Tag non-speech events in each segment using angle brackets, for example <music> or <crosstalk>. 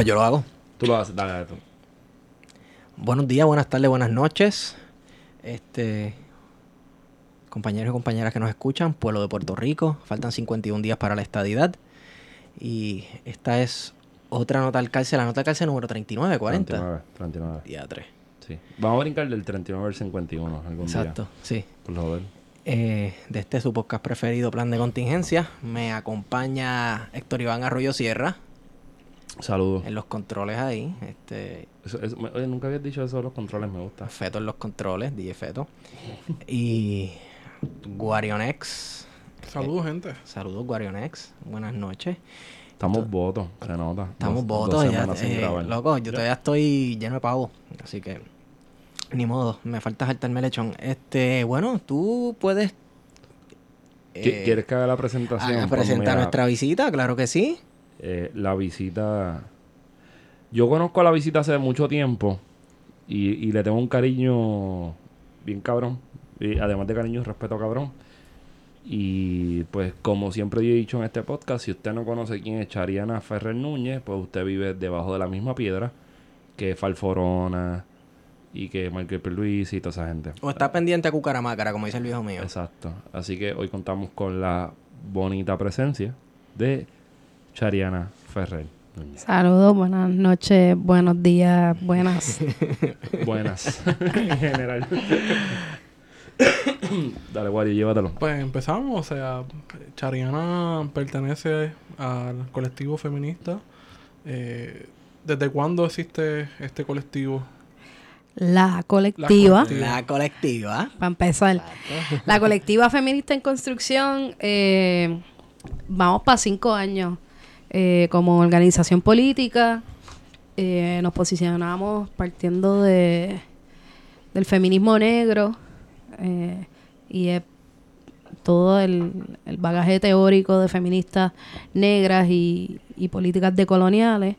Pues yo lo hago. Tú lo haces, dale, dale tú. Buenos días, buenas tardes, buenas noches. Este. Compañeros y compañeras que nos escuchan, pueblo de Puerto Rico, faltan 51 días para la estadidad. Y esta es otra nota al cárcel, la nota al cárcel número 39, 40. 39, 39. Día 3. Sí. Vamos a brincar del 39 al 51 algún Exacto, día. sí. Por joder. Eh, de este su podcast preferido, Plan de Contingencia. Me acompaña Héctor Iván Arroyo Sierra Saludos. en los controles ahí. Este, Eso- eso- me- oye, nunca habías dicho eso de los controles, me gusta. Feto en los controles, DJ Feto. <laughs> y Guarionex. Saludos, gente. Saludos, Guarionex. Buenas noches. Estamos votos, se nota. Estamos votos eh, loco, yo todavía estoy lleno de pavo. Así que, ni modo, me falta saltarme lechón. Este, bueno, tú puedes. ¿Qui- eh, ¿Quieres que haga la presentación? haga- Pues presentar nuestra visita? Claro que sí. Eh, la visita... Yo conozco a la visita hace mucho tiempo y, y le tengo un cariño bien cabrón. Y además de cariño, respeto cabrón. Y pues como siempre yo he dicho en este podcast, si usted no conoce quién es Chariana Ferrer Núñez, pues usted vive debajo de la misma piedra que Falforona y que Michael P. Luis y toda esa gente. O está pendiente a Cucaramácara, como dice el viejo mío. Exacto. Así que hoy contamos con la bonita presencia de Chariana Ferrer. Saludos, buenas noches, buenos días, buenas. <laughs> Buenas. en general. <coughs> Dale, Wario, llévatelo. Pues empezamos, o sea, Chariana pertenece al colectivo feminista. Eh, ¿Desde cuándo existe este colectivo? La colectiva, colectiva. La colectiva. para empezar, la colectiva feminista en construcción, eh, vamos para cinco años eh, como organización política. eh, nos posicionamos partiendo de del feminismo negro eh, y es todo el, el bagaje teórico de feministas negras y, y políticas decoloniales.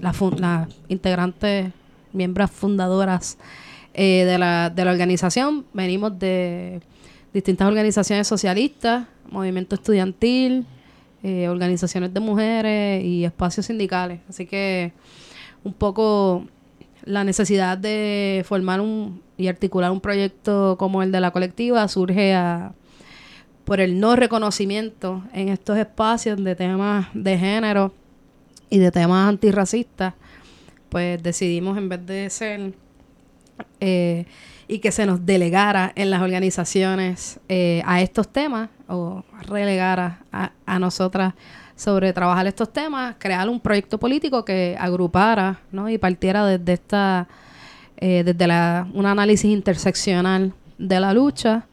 Las las integrantes, miembros fundadoras de, la, de la organización, venimos de distintas organizaciones socialistas, movimiento estudiantil, eh, organizaciones de mujeres y espacios sindicales. Así que un poco la necesidad de formar un y articular un proyecto como el de la colectiva surge por el no reconocimiento en estos espacios de temas de género y de temas antirracistas, pues decidimos en vez de ser eh, y que se nos delegara en las organizaciones eh, a estos temas o relegara a, a nosotras sobre trabajar estos temas, crear un proyecto político que agrupara ¿no? y partiera desde esta eh, desde la, un análisis interseccional de la lucha,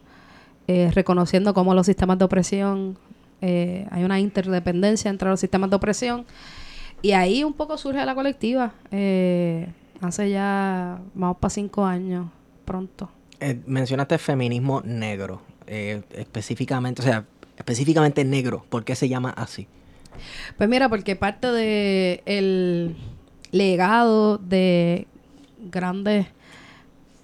reconociendo cómo los sistemas de opresión, hay una interdependencia entre los sistemas de opresión, y ahí un poco surge la colectiva, hace ya, vamos para cinco años, pronto. Eh, mencionaste feminismo negro. eh, específicamente, o sea, específicamente negro. ¿Por qué se llama así? Pues mira, porque parte de el legado de grandes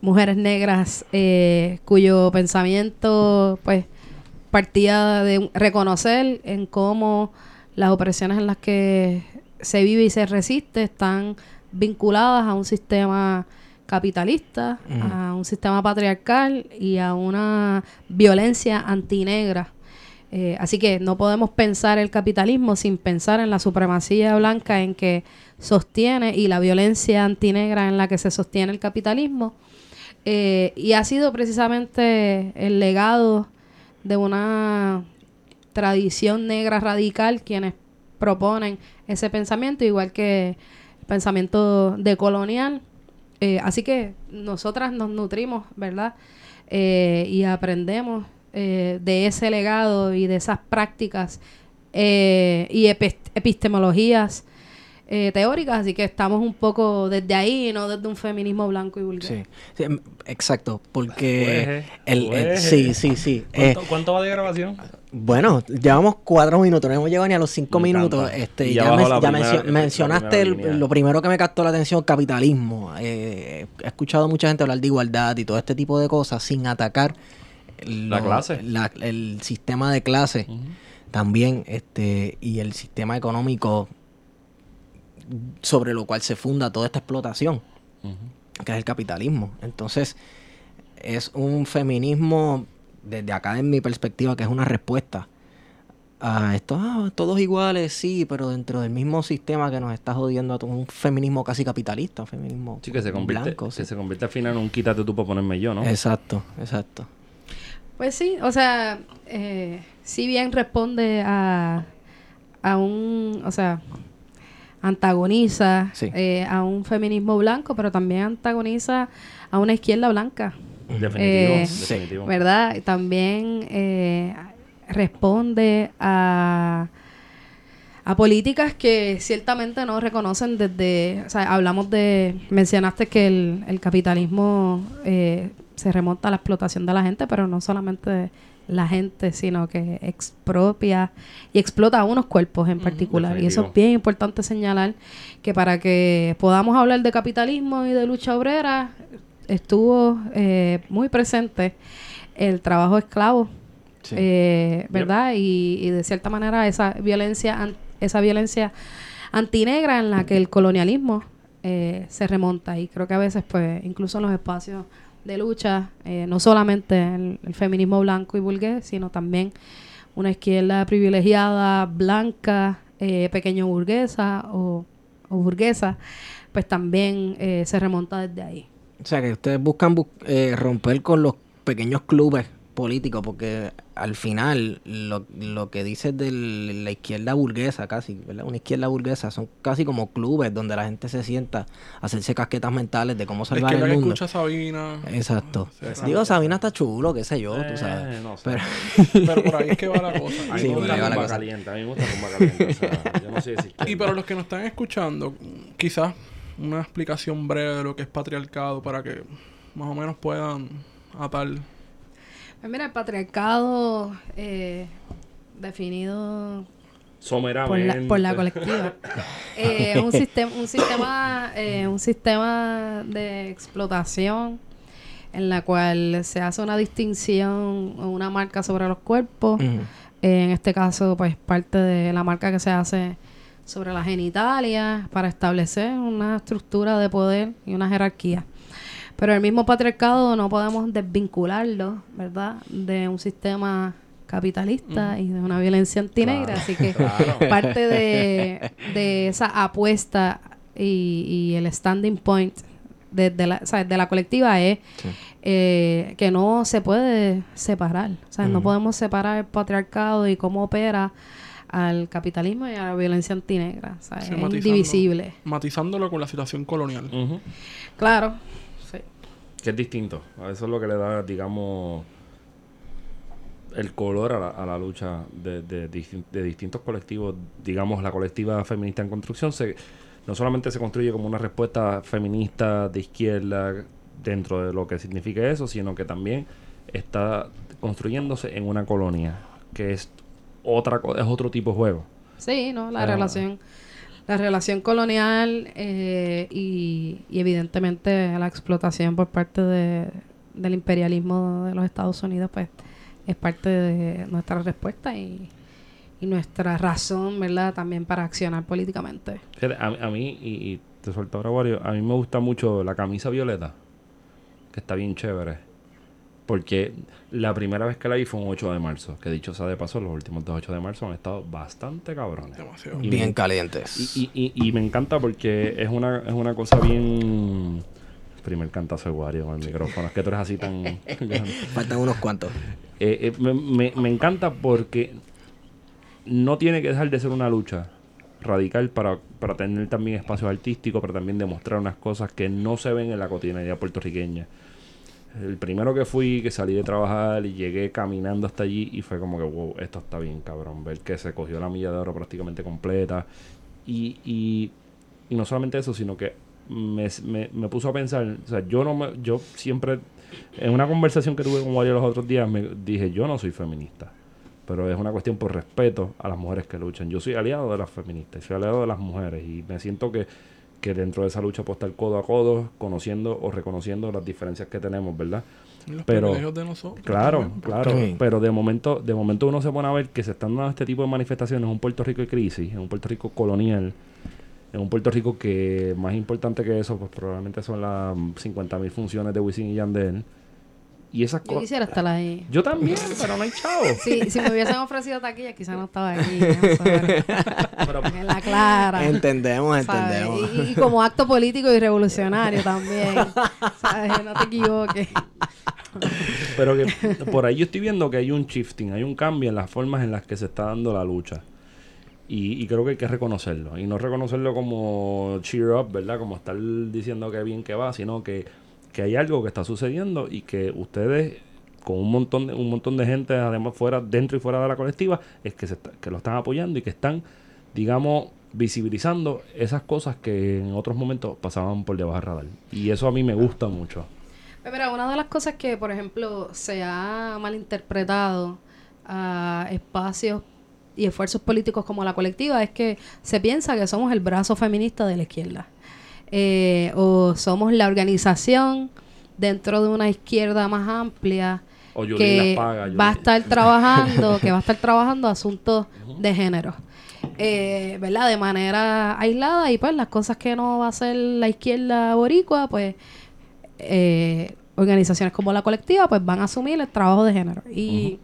mujeres negras eh, cuyo pensamiento pues partía de reconocer en cómo las opresiones en las que se vive y se resiste están vinculadas a un sistema capitalista, a un sistema patriarcal y a una violencia antinegra. Eh, así que no podemos pensar el capitalismo sin pensar en la supremacía blanca en que sostiene y la violencia antinegra en la que se sostiene el capitalismo. Eh, y ha sido precisamente el legado de una tradición negra radical quienes proponen ese pensamiento, igual que pensamiento decolonial. Eh, así que nosotras nos nutrimos, ¿verdad? Eh, y aprendemos eh, de ese legado y de esas prácticas y epi- epistemologías eh, teóricas, así que estamos un poco desde ahí, no desde un feminismo blanco y vulgar. Sí, sí, em, exacto, porque <laughs> Pues, el, el- pues. sí, sí, sí. eh, ¿Cuánto, va de grabación? bueno, llevamos cuatro minutos, no hemos llegado ni a los cinco Me minutos. Este, Y ya ya bajo men- la ya primera- mencio- la mencionaste el- lo primero que me captó la atención, capitalismo. Eh, he escuchado mucha gente hablar de igualdad y todo este tipo de cosas sin atacar La clase. la- el sistema de clase también, este, y el sistema económico sobre lo cual se funda toda esta explotación que es el capitalismo. Entonces, es un feminismo, desde acá en mi perspectiva, que es una respuesta a esto, ah, todos iguales, sí, pero dentro del mismo sistema que nos está jodiendo a todo un feminismo casi capitalista, un feminismo Sí, que se convierte, blanco. que sí. se convierte al final en un quítate tú para ponerme yo, ¿no? Exacto, exacto. Pues sí, o sea, eh, si bien responde a, a un, o sea, antagoniza Sí. eh, a un feminismo blanco, pero también antagoniza a una izquierda blanca. Definitivo, Eh, definitivo. ¿verdad? También eh, responde a, a políticas que ciertamente no reconocen desde, o sea, hablamos de, mencionaste que el, el capitalismo eh, se remonta a la explotación de la gente, pero no solamente la gente, sino que expropia y explota a unos cuerpos en particular. Y eso es bien importante señalar que para que podamos hablar de capitalismo y de lucha obrera, estuvo eh, muy presente el trabajo esclavo, Sí. eh, ¿verdad? Y, y de cierta manera esa violencia, an- esa violencia antinegra en la que el colonialismo eh, se remonta. Y creo que a veces, pues, incluso en los espacios de lucha, eh, no solamente el, el feminismo blanco y burgués, sino también una izquierda privilegiada, blanca, eh, pequeño burguesa o, burguesa, pues también eh, se remonta desde ahí. O sea, que ustedes buscan bus- eh, romper con los pequeños clubes políticos, porque al final lo, lo que dices de la izquierda burguesa, casi, ¿verdad? Una izquierda burguesa son casi como clubes donde la gente se sienta a hacerse casquetas mentales de cómo salvar el que mundo. escucha a Sabina. Exacto. Sí, exacto. Digo, Sabina está chulo, qué sé yo, tú Eh, sabes. no sé. Pero, <laughs> Pero por ahí es que va la cosa. A mí <laughs> Sí, me gusta la cosa. caliente, a mí me gusta rumba caliente. o sea, yo no soy de esa izquierda. Y para los que nos están escuchando, quizás una explicación breve de lo que es patriarcado para que más o menos puedan atar. Pues mira, el patriarcado eh, definido por la, por la colectiva. <laughs> Eh, un sistema, un sistema, eh, un sistema de explotación en la cual se hace una distinción o una marca sobre los cuerpos. Eh, en este caso, pues parte de la marca que se hace sobre la genitalia para establecer una estructura de poder y una jerarquía. Pero el mismo patriarcado no podemos desvincularlo, ¿verdad? De un sistema capitalista y de una violencia antinegra. Claro, Así que claro. parte de, <laughs> de esa apuesta y, y el standing point de, de la, o sea, de la colectiva es Sí. eh, que no se puede separar. O sea, no podemos separar el patriarcado y cómo opera al capitalismo y a la violencia antinegra. O sea, Sí, es matizando- indivisible. Matizándolo con la situación colonial. Claro. Que es distinto. A Eso es lo que le da, digamos, el color a la, a la lucha de, de distin- de distintos colectivos. Digamos, la colectiva feminista en construcción se, no solamente se construye como una respuesta feminista de izquierda dentro de lo que significa eso, sino que también está construyéndose en una colonia, que es otra es otro tipo de juego. Sí, ¿no? La Ah. relación la relación colonial eh, y, y evidentemente la explotación por parte de, del imperialismo de los Estados Unidos, pues es parte de nuestra respuesta y, y nuestra razón, ¿verdad? También para accionar políticamente. A, a mí, y, y te suelto ahora, Wario, a mí me gusta mucho la camisa violeta, que está bien chévere. Porque la primera vez que la vi fue un 8 de marzo, que dicho sea de paso, los últimos dos 8 de marzo han estado bastante cabrones. Demasiado. Y Bien me- calientes. Y, y, y, y me encanta porque es una, es una cosa bien... Primer cantazo de Wario con el micrófono, es que tú eres así tan... <laughs> Faltan unos cuantos. Eh, eh, me, me- me encanta porque no tiene que dejar de ser una lucha radical para, para tener también espacios artísticos, para también demostrar unas cosas que no se ven en la cotidianidad puertorriqueña. El primero que fui, que salí de trabajar y llegué caminando hasta allí y fue como que, wow, esto está bien, cabrón. Ver que se cogió la milla de oro prácticamente completa. Y, y, y no solamente eso, sino que me, me, me puso a pensar, o sea, yo no me, yo siempre, en una conversación que tuve con Wario los otros días, me dije, yo no soy feminista pero es una cuestión por respeto a las mujeres que luchan. Yo soy aliado de las feministas, soy aliado de las mujeres y me siento que, que dentro de esa lucha puedo estar codo a codo, conociendo o reconociendo las diferencias que tenemos, ¿verdad? Los Pero- privilegios de nosotros. Claro, también, claro, Sí. pero de momento, de momento uno se pone a ver que se están dando este tipo de manifestaciones en un Puerto Rico de crisis, en un Puerto Rico colonial, en un Puerto Rico que más importante que eso, pues probablemente son las 50 mil funciones de Wisin y Yandel. Y esas Yo cosas. quisiera estar ahí. Yo también, pero no hay chavo. <laughs> Sí, si me hubiesen ofrecido taquilla, quizás no estaba aquí. <laughs> Pero- en la clara. Entendemos, ¿sabes? entendemos. Y, y como acto político y revolucionario también. <laughs> ¿sabes? No te equivoques. Pero que por ahí yo estoy viendo que hay un shifting, hay un cambio en las formas en las que se está dando la lucha. Y, y creo que hay que reconocerlo. Y no reconocerlo como cheer up, ¿verdad? Como estar diciendo que bien que va, sino que, que hay algo que está sucediendo y que ustedes, con un montón de, un montón de gente, además fuera, dentro y fuera de la colectiva, es que, se que lo están apoyando y que están, digamos, visibilizando esas cosas que en otros momentos pasaban por debajo del radar. Y eso a mí me gusta mucho. Pues Mira, una de las cosas que, por ejemplo, se ha malinterpretado a espacios y esfuerzos políticos como la colectiva es que se piensa que somos el brazo feminista de la izquierda. Eh, o somos la organización dentro de una izquierda más amplia O que paga, va a estar trabajando, que va a estar <laughs> trabajando asuntos de género. Eh, ¿Verdad? De manera aislada y pues las cosas que no va a hacer la izquierda boricua, pues eh, organizaciones como la colectiva pues van a asumir el trabajo de género. Y,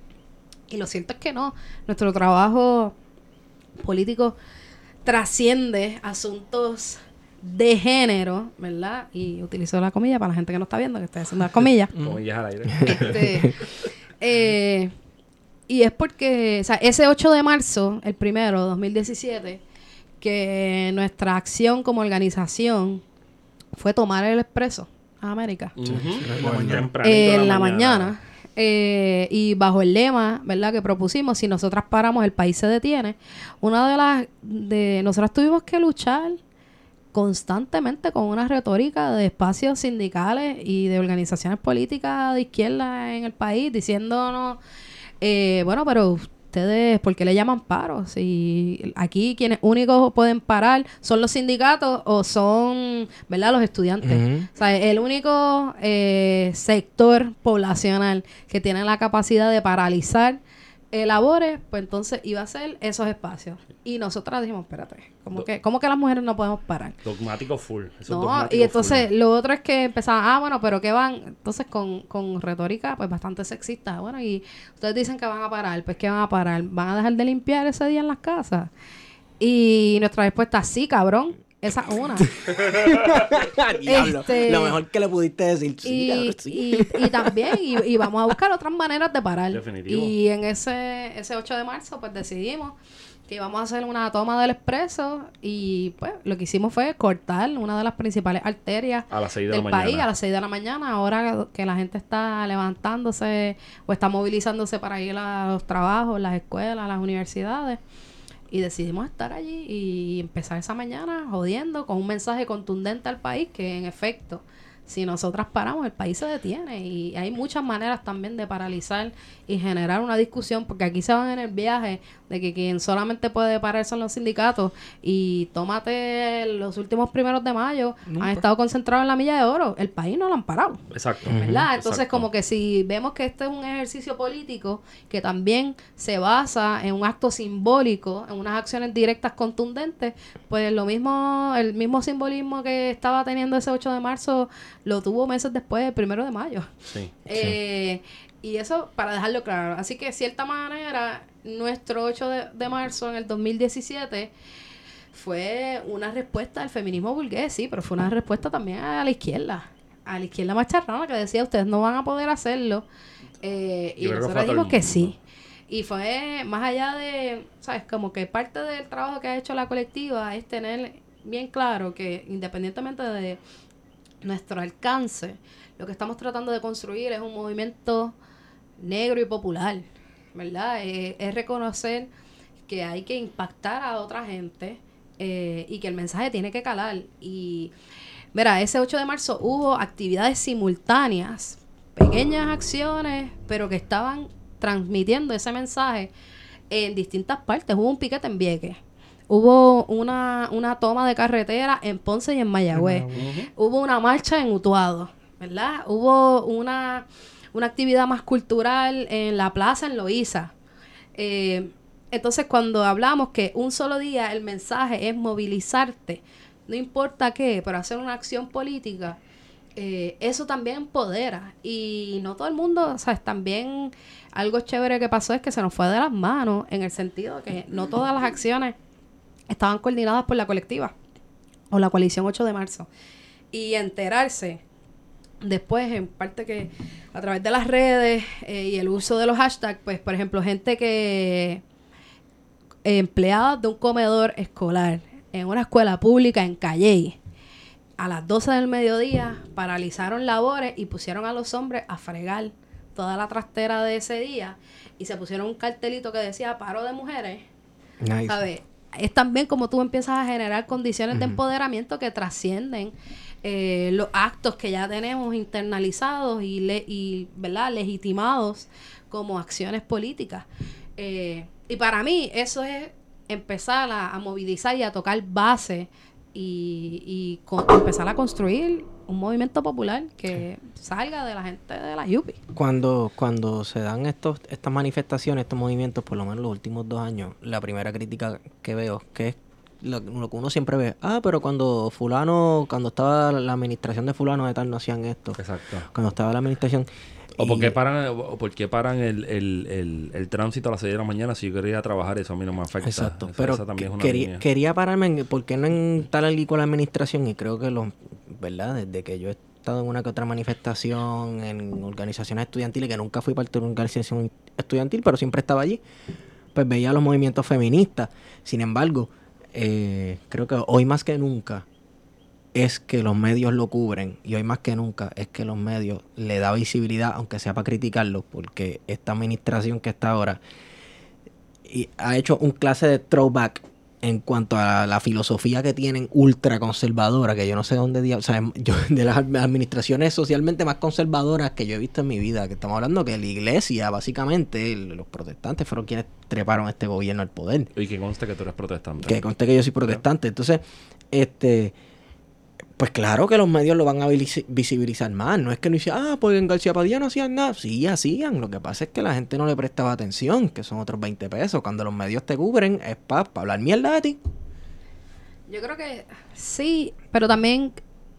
y lo cierto es que no. Nuestro trabajo político trasciende asuntos de género, ¿verdad? Y utilizo la comilla para la gente que no está viendo, que estoy haciendo las comillas. <laughs> Comillas al aire. Este, eh, y es porque, o sea, ese 8 de marzo, el primero, 2017, que nuestra acción como organización fue tomar el expreso a América. Eh, en la mañana. eh, y bajo el lema, ¿verdad? Que propusimos, si nosotras paramos, el país se detiene. Una de las, de nosotras tuvimos que luchar constantemente con una retórica de espacios sindicales y de organizaciones políticas de izquierda en el país diciéndonos, eh, bueno, pero ustedes, ¿por qué le llaman paro? Si aquí quienes únicos pueden parar son los sindicatos o son, ¿verdad? Los estudiantes. O sea, el único eh, sector poblacional que tiene la capacidad de paralizar labores, pues entonces iba a ser esos espacios. Y nosotras dijimos, espérate, ¿cómo Do- que, ¿cómo que las mujeres no podemos parar? Dogmático full. Eso es No, dogmático y entonces full. lo otro es que empezaban, ah, bueno, pero ¿qué van? Entonces con, con retórica pues bastante sexista. Bueno, y ustedes dicen que van a parar, pues ¿qué van a parar? ¿Van a dejar de limpiar ese día en las casas? Y nuestra respuesta, sí, cabrón, esa es <laughs> una. <laughs> Diablo, Este- Lo mejor que le pudiste decir. Sí, y, cabrón, sí. y, y también, y, y vamos a buscar otras maneras de parar. Definitivo. Y en ese, ese 8 de marzo, pues decidimos que íbamos a hacer una toma del expreso y pues lo que hicimos fue cortar una de las principales arterias A las 6 de del la país mañana. a las 6 de la mañana, ahora que la gente está levantándose o está movilizándose para ir a los trabajos, las escuelas, las universidades. Y decidimos estar allí y empezar esa mañana jodiendo con un mensaje contundente al país que en efecto, si nosotras paramos, el país se detiene. Y hay muchas maneras también de paralizar y generar una discusión, porque aquí se van en el viaje de que quien solamente puede parar son los sindicatos. Y tómate los últimos primeros de mayo, han estado concentrados en la milla de oro. El país no lo han parado. Exacto. ¿verdad? Entonces, Exacto. como que si vemos que este es un ejercicio político que también se basa en un acto simbólico, en unas acciones directas contundentes, pues lo mismo, el mismo simbolismo que estaba teniendo ese 8 de marzo, lo tuvo meses después, el primero de mayo. Sí. Eh, y eso para dejarlo claro. Así que, de cierta manera, nuestro 8 de, de marzo en el 2017 fue una respuesta al feminismo burgués, sí, pero fue una respuesta también a la izquierda. A la izquierda macharrana que decía, ustedes no van a poder hacerlo. Eh, y nosotros dijimos que sí. Y fue más allá de, ¿sabes? Como que parte del trabajo que ha hecho la colectiva es tener bien claro que independientemente de nuestro alcance, lo que estamos tratando de construir es un movimiento negro y popular, ¿verdad? Eh, es reconocer que hay que impactar a otra gente eh, y que el mensaje tiene que calar. Y, mira, ese 8 de marzo hubo actividades simultáneas, pequeñas acciones, pero que estaban transmitiendo ese mensaje en distintas partes. Hubo un piquete en Vieques. Hubo una, una toma de carretera en Ponce y en Mayagüez. Hubo una marcha en Utuado, ¿verdad? Hubo una, una actividad más cultural en la plaza en Loíza. Eh, entonces, cuando hablamos que un solo día el mensaje es movilizarte, no importa qué, pero hacer una acción política, eh, eso también empodera. Y no todo el mundo, o sea, también algo chévere que pasó es que se nos fue de las manos, en el sentido de que no todas las acciones estaban coordinadas por la colectiva o la coalición 8 de marzo. Y enterarse después, en parte que a través de las redes eh, y el uso de los hashtags, pues, por ejemplo, gente que empleados de un comedor escolar en una escuela pública en Calley, a las 12 del mediodía paralizaron labores y pusieron a los hombres a fregar toda la trastera de ese día y se pusieron un cartelito que decía paro de mujeres. ¿Sabes? Es también como tú empiezas a generar condiciones de empoderamiento que trascienden eh, los actos que ya tenemos internalizados y, le, y ¿verdad? legitimados como acciones políticas. Eh, y para mí eso es empezar a, movilizar y a tocar base y, empezar a construir un movimiento popular que salga de la gente de la Yupi. Cuando, cuando se dan estos, estas manifestaciones, estos movimientos, por lo menos los últimos dos años, la primera crítica que veo, que es lo, que uno siempre ve, ah, pero cuando fulano, cuando estaba la administración de fulano de tal no hacían esto. Exacto. Cuando estaba la administración, ¿O por qué paran, o por qué paran el, el, el, el, tránsito a las 6 de la mañana si yo quería trabajar? Eso a mí no me afecta. Exacto. Pero quería, quería, pararme en por qué no en tal allí con la administración y creo que los, ¿verdad? Desde que yo he estado en una que otra manifestación, en organizaciones estudiantiles, que nunca fui parte de una organización estudiantil, pero siempre estaba allí, pues veía los movimientos feministas. Sin embargo, eh, creo que hoy más que nunca es que los medios lo cubren y hoy más que nunca es que los medios le da visibilidad, aunque sea para criticarlo, porque esta administración que está ahora y ha hecho un clase de throwback en cuanto a la filosofía que tienen ultra conservadora, que yo no sé dónde, o sea, yo, <laughs> de las administraciones socialmente más conservadoras que yo he visto en mi vida, que estamos hablando que la iglesia, básicamente, los protestantes fueron quienes treparon este gobierno al poder. Y que conste que tú eres protestante. Que conste que yo soy protestante. Entonces, este pues claro que los medios lo van a visibilizar más. No es que no hicieran, ah, pues en García Padilla no hacían nada. Sí, hacían. Lo que pasa es que la gente no le prestaba atención, que son otros 20 pesos. Cuando los medios te cubren, es para hablar mierda de ti. Yo creo que sí, pero también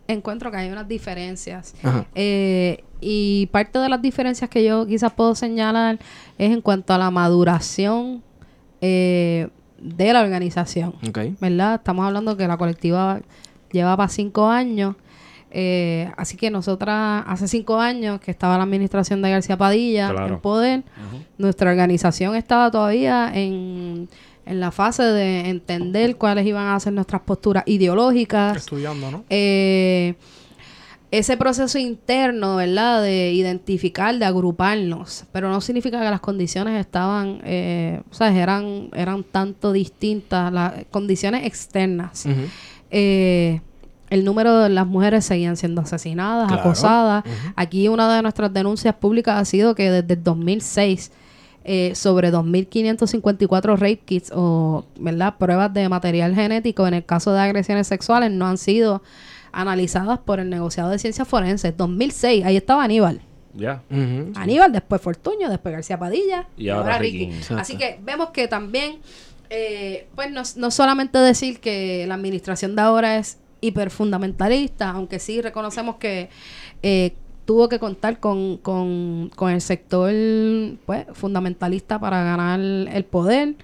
encuentro que hay unas diferencias. Eh, y parte de las diferencias que yo quizás puedo señalar es en cuanto a la maduración eh, de la organización. ¿Verdad? Estamos hablando que la colectiva llevaba cinco años. Eh, así que nosotras, hace cinco años que estaba la administración de García Padilla en poder, nuestra organización estaba todavía en, en, la fase de entender cuáles iban a ser nuestras posturas ideológicas. Estudiando, ¿no? Eh, ese proceso interno, ¿verdad? De identificar, de agruparnos, pero no significa que las condiciones estaban, eh, o sea, eran, eran tanto distintas, las condiciones externas. Eh, el número de las mujeres seguían siendo asesinadas, acosadas. Aquí una de nuestras denuncias públicas ha sido que desde el 2006 eh, sobre 2.554 rape kits o ¿verdad? pruebas de material genético en el caso de agresiones sexuales no han sido analizadas por el negociado de ciencias forenses. 2006, ahí estaba Aníbal. Ya. Aníbal, después Fortuño, después García Padilla y, ahora, Ricky. Así que vemos que también eh, pues no, no, solamente decir que la administración de ahora es hiperfundamentalista, aunque sí reconocemos que eh, tuvo que contar con, con, el sector pues, fundamentalista para ganar el poder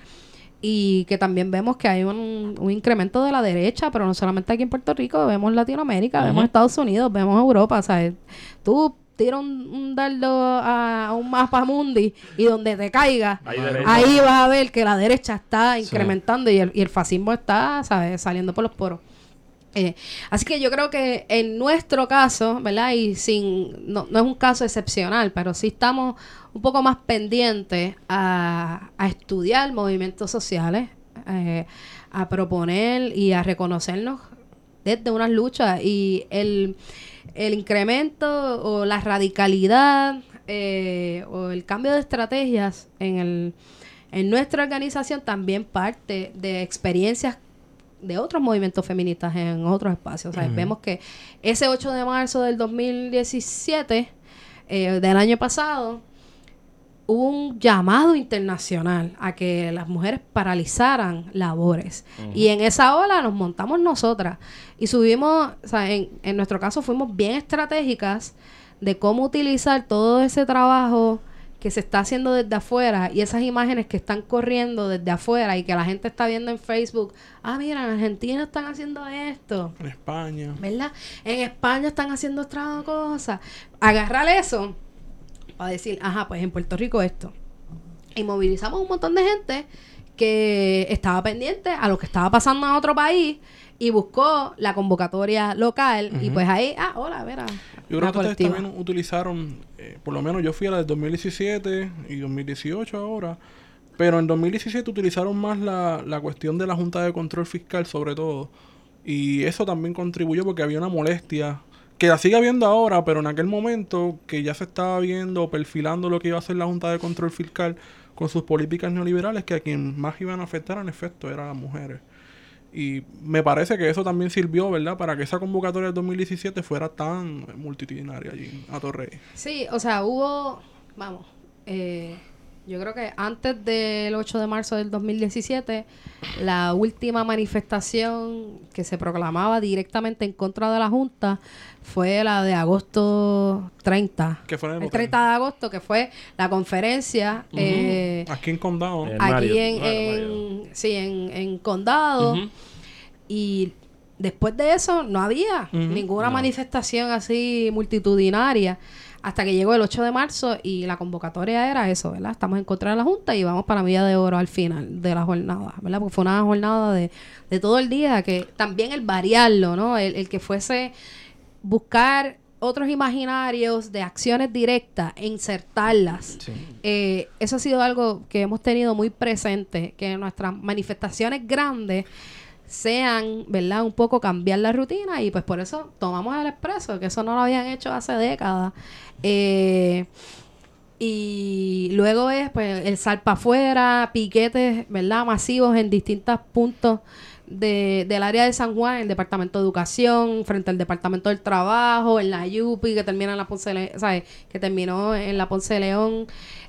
y que también vemos que hay un, incremento de la derecha, pero no solamente aquí en Puerto Rico, vemos Latinoamérica, vemos Estados Unidos, vemos Europa, o sea, tú tira un, un dardo a, a un mapa mundi y donde te caiga, ahí vas a ver que la derecha está incrementando y, el, y el fascismo está ¿sabes? saliendo por los poros. Eh, así que yo creo que en nuestro caso, ¿verdad? Y sin, no, no es un caso excepcional, pero sí estamos un poco más pendientes a, a estudiar movimientos sociales, eh, a proponer y a reconocernos desde unas luchas y el, el incremento o la radicalidad eh, o el cambio de estrategias en, el, en nuestra organización también parte de experiencias de otros movimientos feministas en otros espacios. Vemos que ese 8 de marzo del 2017, eh, del año pasado, hubo un llamado internacional a que las mujeres paralizaran labores. Y en esa ola nos montamos nosotras. Y subimos, o sea, en, en nuestro caso fuimos bien estratégicas de cómo utilizar todo ese trabajo que se está haciendo desde afuera y esas imágenes que están corriendo desde afuera y que la gente está viendo en Facebook, ah, mira, en Argentina están haciendo esto, En España. ¿verdad? En España están haciendo otra cosa. Agarrar eso para decir, ajá, pues en Puerto Rico esto. Y movilizamos un montón de gente que estaba pendiente a lo que estaba pasando en otro país y buscó la convocatoria local y pues ahí, ah, hola, mira. Yo creo que ustedes también utilizaron, eh, por lo menos yo fui a la del 2017 y 2018 ahora, pero en 2017 utilizaron más la, la cuestión de la Junta de Control Fiscal sobre todo. Y eso también contribuyó porque había una molestia, que la sigue habiendo ahora, pero en aquel momento que ya se estaba viendo, perfilando lo que iba a hacer la Junta de Control Fiscal con sus políticas neoliberales, que a quien más iban a afectar en efecto eran las mujeres. Y me parece que eso también sirvió, ¿verdad? Para que esa convocatoria del 2017 fuera tan multitudinaria allí a Torrey. Sí, o sea, hubo, vamos, eh, yo creo que antes del 8 de marzo del 2017, la última manifestación que se proclamaba directamente en contra de la Junta fue la de agosto 30. Que fue en el el hotel. 30 de agosto, que fue la conferencia eh, Aquí en Condado. Eh, aquí en, sí, en, en Condado. Y después de eso no había ninguna No. manifestación así multitudinaria hasta que llegó el 8 de marzo y la convocatoria era eso, ¿verdad? Estamos en contra de la Junta y vamos para la Milla de Oro al final de la jornada, ¿verdad? Porque fue una jornada de, de todo el día que también el variarlo, ¿no? El, el que fuese buscar otros imaginarios de acciones directas e insertarlas. Sí. Eh, eso ha sido algo que hemos tenido muy presente, que nuestras manifestaciones grandes sean, ¿verdad? Un poco cambiar la rutina y pues por eso tomamos el expreso, que eso no lo habían hecho hace décadas. Eh, y luego es pues el salpa afuera, piquetes, ¿verdad? Masivos en distintos puntos de, del área de San Juan, el Departamento de Educación, frente al Departamento del Trabajo, en la Yupi, que termina en la Ponce de Le- ¿sabes? que terminó en la Ponce de León.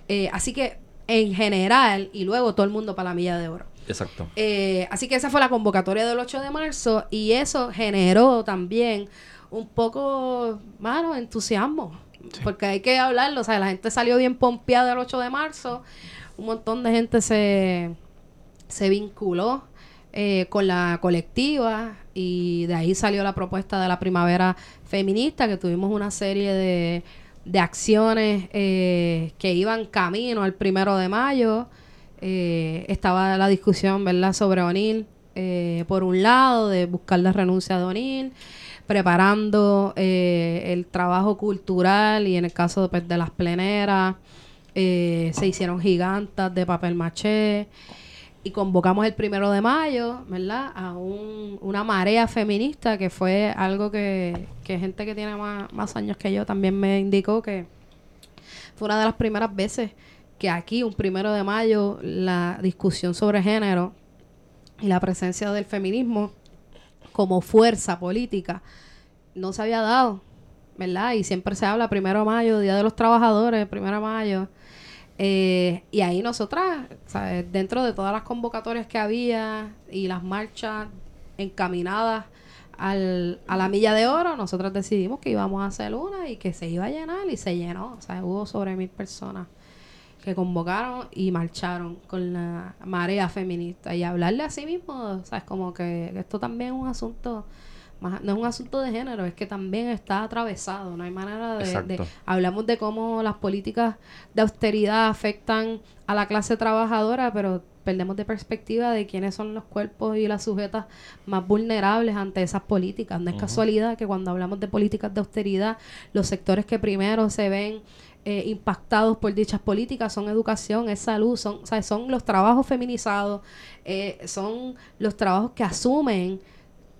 Eh, así que en general, y luego todo el mundo para la milla de oro. Exacto. Eh, así que esa fue la convocatoria del 8 de marzo y eso generó también un poco, mano, entusiasmo. Porque hay que hablarlo, o sea, la gente salió bien pompeada el 8 de marzo, un montón de gente se, se vinculó eh, con la colectiva y de ahí salió la propuesta de la primavera feminista, que tuvimos una serie de, de acciones eh, que iban camino al primero de mayo. Eh, estaba la discusión, ¿verdad?, sobre O'Neill, eh, por un lado, de buscar la renuncia de O'Neill, preparando eh, el trabajo cultural y en el caso pues, de las pleneras, eh, se hicieron gigantas de papel maché y convocamos el primero de mayo, ¿verdad? A un- una marea feminista que fue algo que, que gente que tiene más, más años que yo también me indicó que fue una de las primeras veces que aquí, un primero de mayo, la discusión sobre género y la presencia del feminismo como fuerza política no se había dado, ¿verdad? Y siempre se habla primero de mayo, Día de los Trabajadores, primero de mayo. Eh, y ahí nosotras, dentro de todas las convocatorias que había y las marchas encaminadas al, a la milla de oro, nosotros decidimos que íbamos a hacer una y que se iba a llenar y se llenó. O sea, hubo sobre mil personas que convocaron y marcharon con la marea feminista y hablarle a sí mismo, ¿sabes? Como que esto también es un asunto más- no es un asunto de género, es que también está atravesado, no hay manera de, de- hablamos de cómo las políticas de austeridad afectan a la clase trabajadora, pero perdemos de perspectiva de quiénes son los cuerpos y las sujetas más vulnerables ante esas políticas. No es casualidad que cuando hablamos de políticas de austeridad, los sectores que primero se ven eh, impactados por dichas políticas son educación, es salud, son, o sea, son los trabajos feminizados, eh, son los trabajos que asumen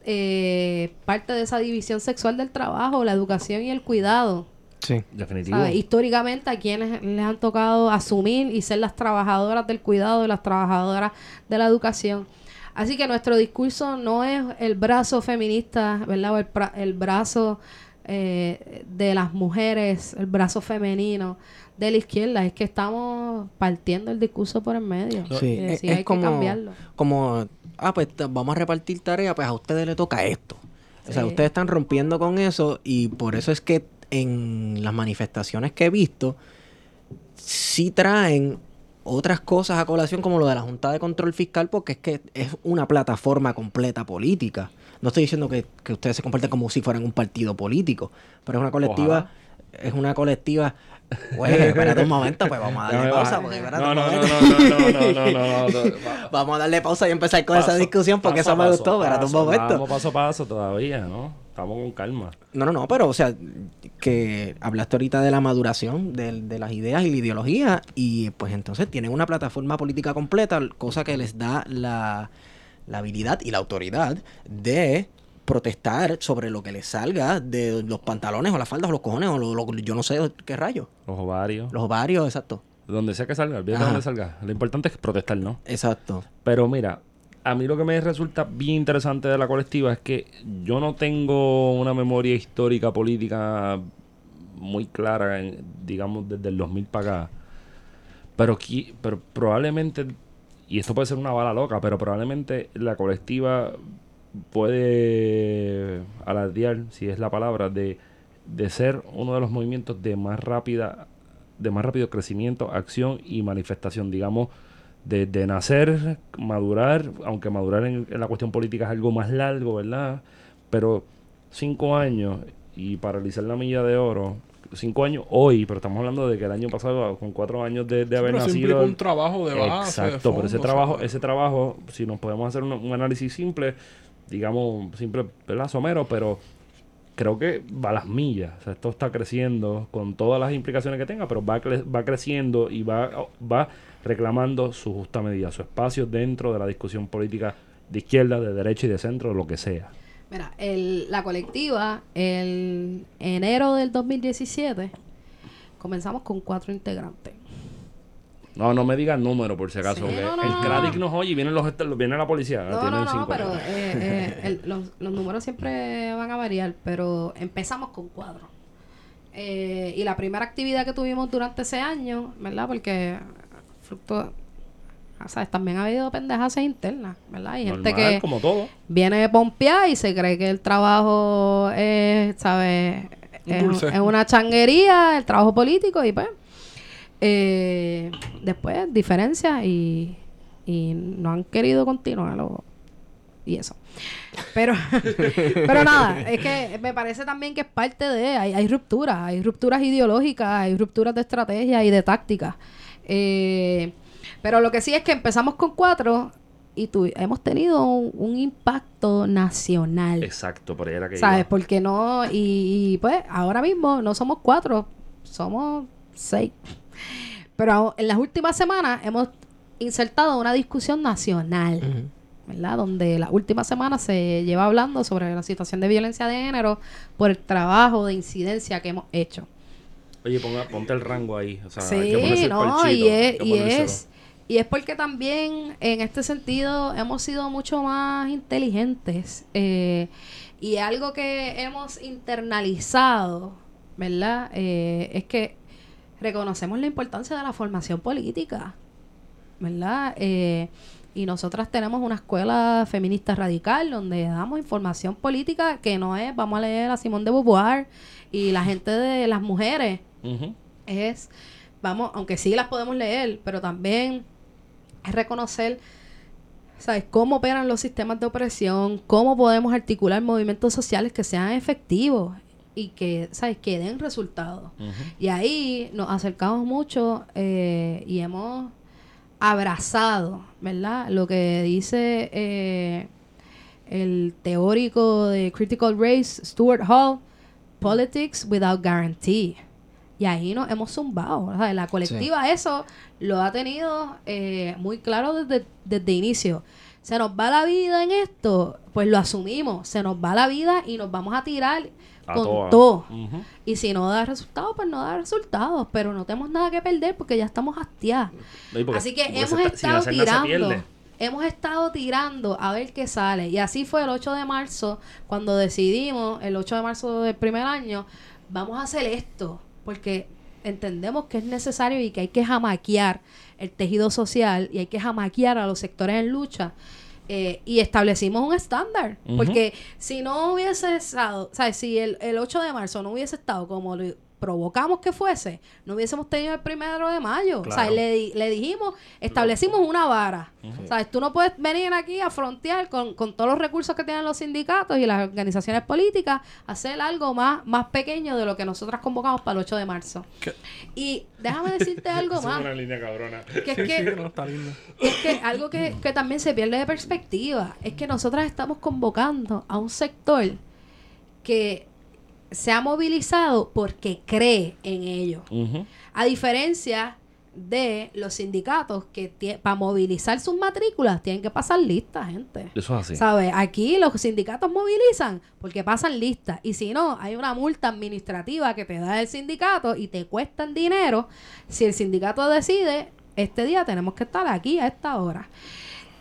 eh, parte de esa división sexual del trabajo, la educación y el cuidado. Sí. Definitivo. ¿sabes? Históricamente a quienes les han tocado asumir y ser las trabajadoras del cuidado y las trabajadoras de la educación. Así que nuestro discurso no es el brazo feminista, ¿verdad? O el, pra- el brazo eh, de las mujeres, el brazo femenino de la izquierda. Es que estamos partiendo el discurso por el medio. Sí, Eh, es, sí es hay como, que cambiarlo. como, ah, pues vamos a repartir tareas, pues a ustedes le toca esto. O sea, ustedes están rompiendo con eso y por eso es que en las manifestaciones que he visto, sí traen otras cosas a colación como lo de la Junta de Control Fiscal porque es que es una plataforma completa política. No estoy diciendo que, que ustedes se comporten como si fueran un partido político, pero es una colectiva, es una colectiva... Güey, espérate un momento, pues vamos a darle pausa. Porque, No, no, no, no, no, no, no, no, no, no. Vamos a darle pausa y empezar con esa discusión porque eso me gustó. Espérate un momento. Vamos paso a paso todavía, ¿no? Estamos con calma. No, no, no, pero o sea, que hablaste ahorita de la maduración de, de las ideas y la ideología y pues entonces tienen una plataforma política completa, cosa que les da la, la habilidad y la autoridad de protestar sobre lo que les salga de los pantalones o las faldas o los cojones o lo, lo- yo no sé qué rayo. Los ovarios. Los ovarios, exacto. Donde sea que salga, olvídate donde salga. Lo importante es protestar, ¿no? Exacto. Pero mira, a mí lo que me resulta bien interesante de la colectiva es que yo no tengo una memoria histórica política muy clara, digamos, desde el 2000 para acá. Pero, pero probablemente, y esto puede ser una bala loca, pero probablemente la colectiva puede alardear, si es la palabra, de, de ser uno de los movimientos de más rápida, de más rápido crecimiento, acción y manifestación, digamos, de, de nacer, madurar, aunque madurar en, en la cuestión política es algo más largo, ¿verdad? Pero cinco años y paralizar la milla de oro, cinco años hoy, pero estamos hablando de que el año pasado, con cuatro años de, de haber Pero nacido... un trabajo de base. de Exacto, pero ese trabajo, ese trabajo, si nos podemos hacer un, un análisis simple, digamos, simple, ¿verdad? Somero, pero creo que va a las millas. O sea, esto está creciendo con todas las implicaciones que tenga, pero va, cre- va creciendo y va, va reclamando su justa medida, su espacio dentro de la discusión política de izquierda, de derecha y de centro, lo que sea. Mira, el, la colectiva, el enero del 2017, comenzamos con cuatro integrantes. No, no me digas número por si acaso, Sí, porque no, no, el no. Cradic nos oye y vienen, los, viene la policía. No, tienen no, no, pero eh, eh, <laughs> el- los, los números siempre van a variar, pero empezamos con cuatro. Eh, y la primera actividad que tuvimos durante ese año, ¿verdad? Porque fluctúa, o sea, también ha habido pendejas internas, ¿verdad? Hay gente que como todo. viene pompeada y se cree que el trabajo es, ¿sabes? Es, una changuería, el trabajo político y pues. eh, después, diferencias y, y no han querido continuarlo y eso. Pero, <laughs> pero nada, es que me parece también que es parte de, hay, hay rupturas, hay rupturas ideológicas, hay rupturas de estrategia y de táctica. Eh, pero lo que sí es que empezamos con cuatro y tu- hemos tenido un, un impacto nacional. Exacto, por ahí era que ¿Sabes? iba. Porque no, y, y, pues ahora mismo no somos cuatro, somos seis. Pero a- en las últimas semanas hemos insertado una discusión nacional. ¿verdad? Donde la última semana se lleva hablando sobre la situación de violencia de género por el trabajo de incidencia que hemos hecho. Oye, ponga- ponte el rango ahí. O sea, hay que ponerse sí, el no, y hay es, que y ponérselo. es, y es porque también en este sentido hemos sido mucho más inteligentes eh, y algo que hemos internalizado, ¿verdad? Eh, es que reconocemos la importancia de la formación política, ¿verdad? Eh, y nosotras tenemos una escuela feminista radical donde damos información política que no es, vamos a leer a Simón de Beauvoir y la gente de las mujeres es, vamos, aunque sí las podemos leer, pero también es reconocer ¿sabes? Cómo operan los sistemas de opresión, cómo podemos articular movimientos sociales que sean efectivos y que, ¿sabes? Que den resultados. Y ahí nos acercamos mucho eh, y hemos abrazado, ¿verdad? Lo que dice eh, el teórico de Critical Race, Stuart Hall, Politics without guarantee. Y ahí nos hemos zumbado. ¿sabes? La colectiva eso lo ha tenido eh, muy claro desde, desde inicio. Se nos va la vida en esto, pues lo asumimos. Se nos va la vida y nos vamos a tirar con todo. Y si no da resultados, pues no da resultados. Pero no tenemos nada que perder porque ya estamos hastiados. Así que hemos estado tirando. Hemos estado tirando a ver qué sale. Y así fue el 8 de marzo, cuando decidimos, el 8 de marzo del primer año, vamos a hacer esto porque entendemos que es necesario y que hay que jamaquear el tejido social y hay que jamaquear a los sectores en lucha. Eh, y establecimos un estándar. Porque si no hubiese estado, ¿sabes? Si el, el 8 de marzo no hubiese estado como provocamos que fuese, no hubiésemos tenido el primero de mayo. O sea, le, le dijimos, establecimos una vara. ¿Sabes? Tú no puedes venir aquí a frontear con, todos los recursos que tienen los sindicatos y las organizaciones políticas, hacer algo más, más pequeño de lo que nosotros convocamos para el 8 de marzo. Y déjame decirte <laughs> algo más. Es una línea cabrona. Que es que, es que algo que, que también se pierde de perspectiva es que nosotras estamos convocando a un sector que se ha movilizado porque cree en ello. A diferencia de los sindicatos que para movilizar sus matrículas tienen que pasar listas, gente. Eso es así. ¿Sabes? Aquí los sindicatos movilizan porque pasan listas. Y si no, hay una multa administrativa que te da el sindicato y te cuestan dinero. Si el sindicato decide, este día tenemos que estar aquí a esta hora.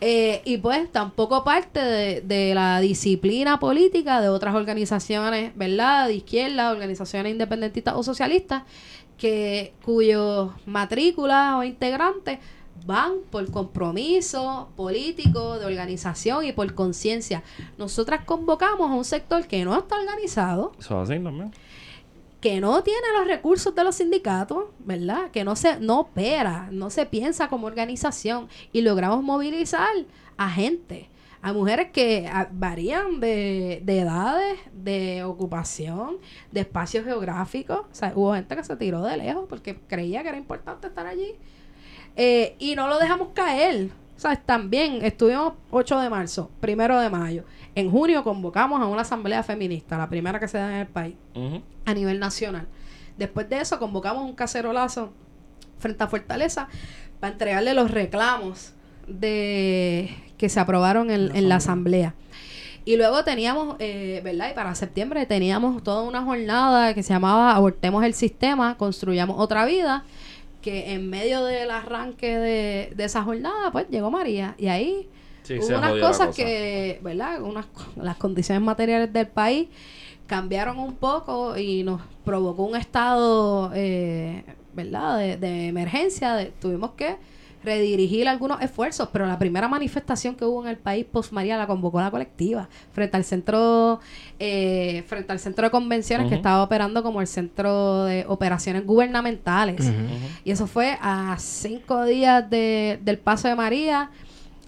Eh, y pues tampoco parte de, la disciplina política de otras organizaciones, ¿verdad? De izquierda, organizaciones independentistas o socialistas, que cuyos matrículas o integrantes van por compromiso político, de organización y por conciencia. Nosotras convocamos a un sector que no está organizado. Eso así también que no tiene los recursos de los sindicatos, ¿verdad? Que no se no opera, no se piensa como organización y logramos movilizar a gente, a mujeres que varían de, de edades, de ocupación, de espacios geográficos. O sea, hubo gente que se tiró de lejos porque creía que era importante estar allí. Eh, y no lo dejamos caer. O sea, también estuvimos 8 de marzo, primero de mayo. En junio convocamos a una asamblea feminista, la primera que se da en el país, a nivel nacional. Después de eso convocamos un cacerolazo frente a Fortaleza para entregarle los reclamos de que se aprobaron en, la asamblea. Y luego teníamos, eh, ¿verdad? Y para septiembre teníamos toda una jornada que se llamaba Abortemos el sistema, construyamos otra vida, que en medio del arranque de, de esa jornada, pues llegó María. Y ahí Hubo unas cosas que, ¿verdad? Unas, las condiciones materiales del país cambiaron un poco y nos provocó un estado, eh, ¿verdad? De, emergencia. tuvimos que redirigir algunos esfuerzos, pero la primera manifestación que hubo en el país post María la convocó la colectiva frente al centro eh, frente al centro de convenciones que estaba operando como el centro de operaciones gubernamentales y eso fue a cinco días de, del paso de María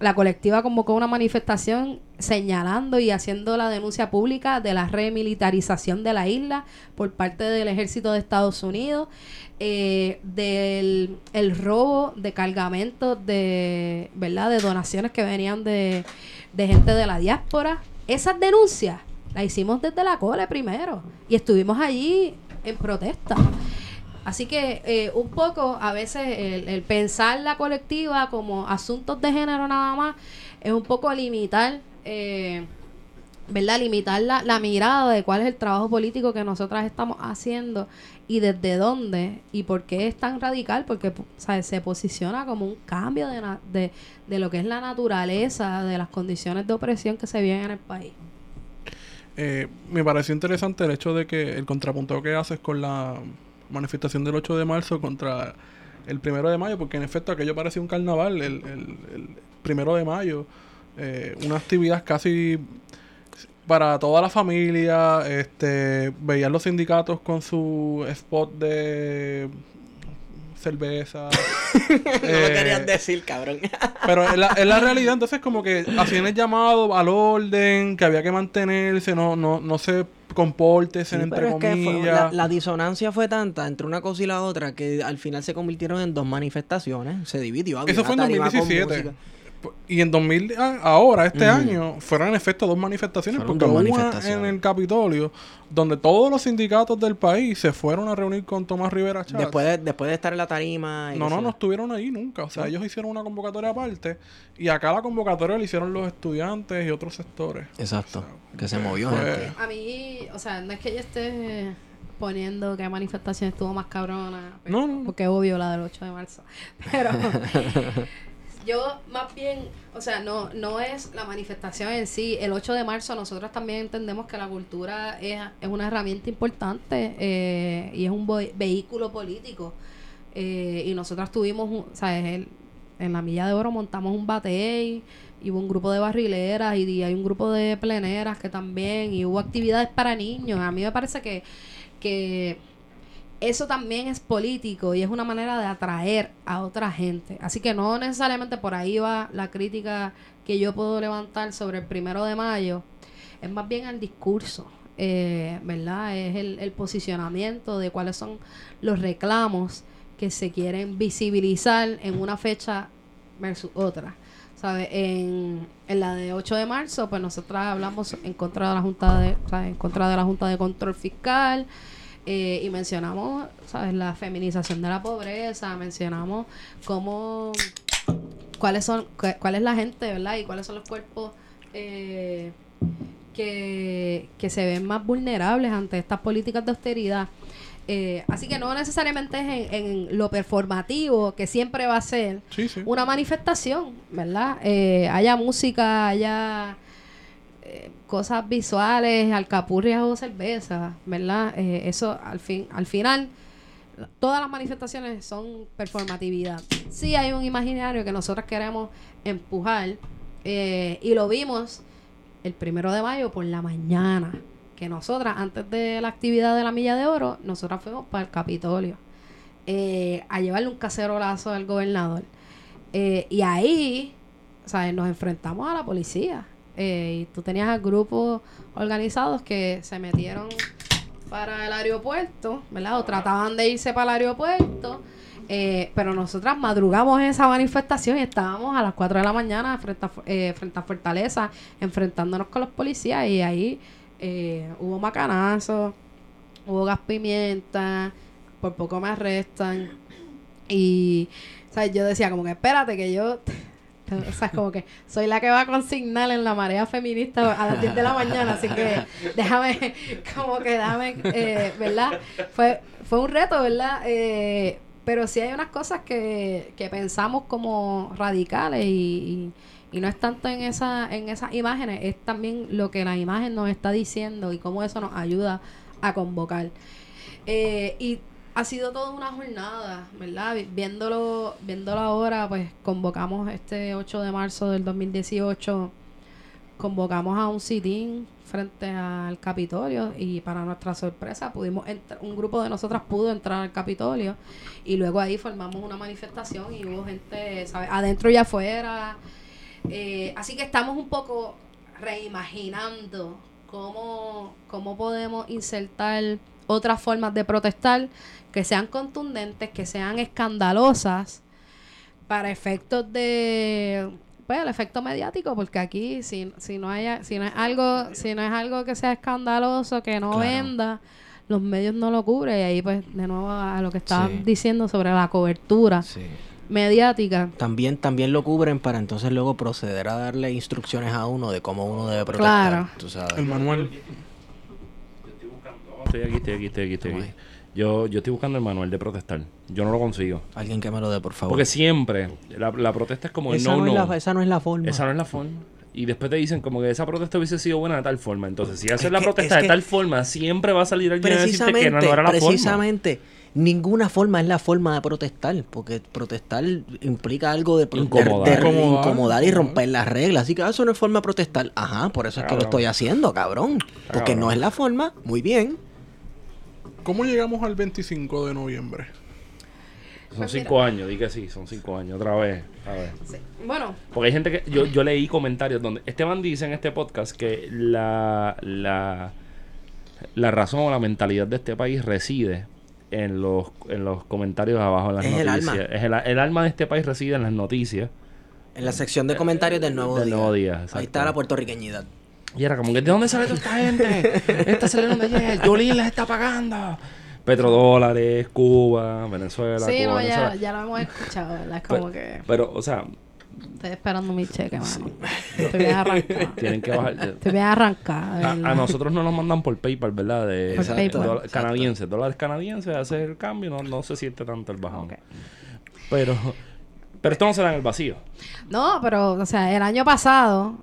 la colectiva convocó una manifestación señalando y haciendo la denuncia pública de la remilitarización de la isla por parte del ejército de Estados Unidos, eh, del el robo de cargamentos de, ¿verdad? de donaciones que venían de, de gente de la diáspora. Esas denuncias las hicimos desde la cole primero y estuvimos allí en protesta. Así que eh, un poco a veces el, pensar la colectiva como asuntos de género nada más es un poco limitar, eh, ¿verdad? Limitar la, la, mirada de cuál es el trabajo político que nosotras estamos haciendo y desde dónde y por qué es tan radical, porque se posiciona como un cambio de, de, de lo que es la naturaleza de las condiciones de opresión que se viven en el país. Eh, me pareció interesante el hecho de que el contrapunto que haces con la manifestación del 8 de marzo contra el primero de mayo, porque en efecto aquello parecía un carnaval, el, el, primero de mayo, eh, una actividad casi para toda la familia, este, veían los sindicatos con su spot de cerveza. <laughs> no Eh, lo querías decir, cabrón. <laughs> Pero es la, es la realidad, entonces como que hacían el llamado al orden, que había que mantenerse, no, no, no se comporten, Sí, entre pero es que fue- comillas. la, la disonancia fue tanta entre una cosa y la otra que al final se convirtieron en dos manifestaciones. Se dividió. había Eso fue en tarima con 2017. música. Y en 2000, ah, ahora, este año, fueron en efecto dos manifestaciones, Fueron porque dos hubo una manifestaciones. en el Capitolio, donde todos los sindicatos del país se fueron a reunir con Tomás Rivera Chávez. Después de, después de estar en la tarima. y No, no, no estuvieron ahí nunca. O sea, ellos hicieron una convocatoria aparte. Y acá la convocatoria la hicieron los estudiantes y otros sectores. Exacto. Que se movió gente. A mí, o sea, no es que yo esté poniendo que manifestación estuvo más cabrona. pues, No, no, no. Porque es obvio la del 8 de marzo. <laughs> Pero <laughs> yo más bien, o sea, no, no es la manifestación en sí. El 8 de marzo nosotros también entendemos que la cultura es, es una herramienta importante eh, y es un ve- vehículo político. Eh, y nosotros tuvimos, un- ¿sabes? El- en la Milla de Oro montamos un batey y hubo un grupo de barrileras y, hay un grupo de pleneras que también y hubo actividades para niños. A mí me parece que, que eso también es político y es una manera de atraer a otra gente. Así que no necesariamente por ahí va la crítica que yo puedo levantar sobre el primero de mayo. Es más bien el discurso, eh, ¿verdad? Es el, el posicionamiento de cuáles son los reclamos que se quieren visibilizar en una fecha versus otra. ¿Sabe? En, en la de 8 de marzo, pues nosotros hablamos en contra de la Junta de, sea, en contra de la Junta de Control Fiscal, eh, y mencionamos, ¿sabes? La feminización de la pobreza, mencionamos cómo, cuáles son, cu- cuál es la gente, ¿verdad? Y cuáles son los cuerpos eh, que, que se ven más vulnerables ante estas políticas de austeridad. Eh, así que no necesariamente es en, en lo performativo, que siempre va a ser Sí, sí. una manifestación, ¿verdad? Eh, haya música, haya eh, cosas visuales, alcapurrias o cerveza, ¿verdad? Eso al fin, al final, todas las manifestaciones son performatividad. Sí hay un imaginario que nosotros queremos empujar y lo vimos el primero de mayo por la mañana, que nosotras antes de la actividad de la Milla de Oro, nosotras fuimos para el Capitolio eh, a llevarle un cacerolazo al gobernador. Eh, y ahí, ¿sabes? Nos enfrentamos a la policía. Eh, y tú tenías grupos organizados que se metieron para el aeropuerto, ¿verdad? O trataban de irse para el aeropuerto. Pero nosotras madrugamos en esa manifestación y estábamos a las 4 de la mañana frente a, eh, frente a Fortaleza enfrentándonos con los policías y ahí eh, hubo macanazos, hubo gas pimienta, por poco me arrestan. Y, ¿sabes? Yo decía como que espérate que yo, <laughs> o como que soy la que va a consignar en la marea feminista a las 10 de la mañana, así que déjame, <laughs> como que déjame, eh, ¿verdad? Fue, fue un reto, ¿verdad? Eh, pero sí hay unas cosas que, que pensamos como radicales y, y no es tanto en, esa, en esas imágenes, es también lo que la imagen nos está diciendo y cómo eso nos ayuda a convocar. Eh, y ha sido toda una jornada, ¿verdad? Vi- Viéndolo, viéndolo ahora, pues convocamos este 8 de marzo del 2018, convocamos a un sit-in frente al Capitolio y para nuestra sorpresa pudimos un grupo de nosotras pudo entrar al Capitolio y luego ahí formamos una manifestación y hubo gente, ¿sabes? Adentro y afuera. Eh, así que estamos un poco reimaginando cómo, cómo podemos insertar otras formas de protestar que sean contundentes, que sean escandalosas para efectos de pues el efecto mediático porque aquí si, si no hay si no es algo si no es algo que sea escandaloso que no Claro. venda los medios no lo cubren y ahí pues de nuevo a lo que estabas Sí. diciendo sobre la cobertura Sí. Mediática También, también lo cubren para entonces luego proceder a darle instrucciones a uno de cómo uno debe protestar. Claro. Tú sabes. El manual. Estoy aquí, estoy aquí, estoy aquí, estoy aquí. Yo, yo estoy buscando el manual de protestar. Yo no lo consigo. Alguien que me lo dé, por favor. Porque siempre la, la protesta es como el esa, no, no, no. es la, esa no es la forma. Esa no es la forma. Y después te dicen como que esa protesta hubiese sido buena de tal forma. Entonces, si haces Es la que- protesta es de que- tal forma, siempre va a salir alguien a decirte que no era la forma. precisamente, ninguna forma es la forma de protestar, porque protestar implica algo de, Incomodar. de- de Incomodar. incomodar y romper las reglas. Así que ah, eso no es forma de protestar. Ajá, por eso es que lo estoy haciendo, cabrón. Porque Cabrón. no es la forma. Muy bien. ¿Cómo llegamos al 25 de noviembre? Son cinco años, di que sí, son cinco años, otra vez. A ver. Sí. Bueno, Porque hay gente que. Yo, yo leí comentarios donde Esteban dice en este podcast que la, la, la razón o la mentalidad de este país reside en los, en los comentarios abajo en las Es el noticias. alma. Es el, el alma de este país reside en las noticias. En la sección de comentarios del Nuevo Del Día. Nuevo Día, Ahí está la puertorriqueñidad. Y era como que, ¿de dónde sale toda esta gente? Esta salieron de ayer. Yolín les está pagando. Petrodólares, Cuba, Venezuela, sí, Cuba, no, ya, Venezuela. ya lo hemos escuchado, ¿verdad? Es como Pero, que pero, o sea, estoy esperando mi cheque, mano. Estoy bien <laughs> arrancada. tienen que bajar. Estoy bien arrancada, de A, verdad. a nosotros no nos mandan por PayPal, ¿verdad? De Por exacto, PayPal. dola- canadienses, dólares canadienses, hacer el cambio, no, no se siente tanto el bajón. Pero, pero esto no se da en el vacío. No, pero, o sea, el año pasado,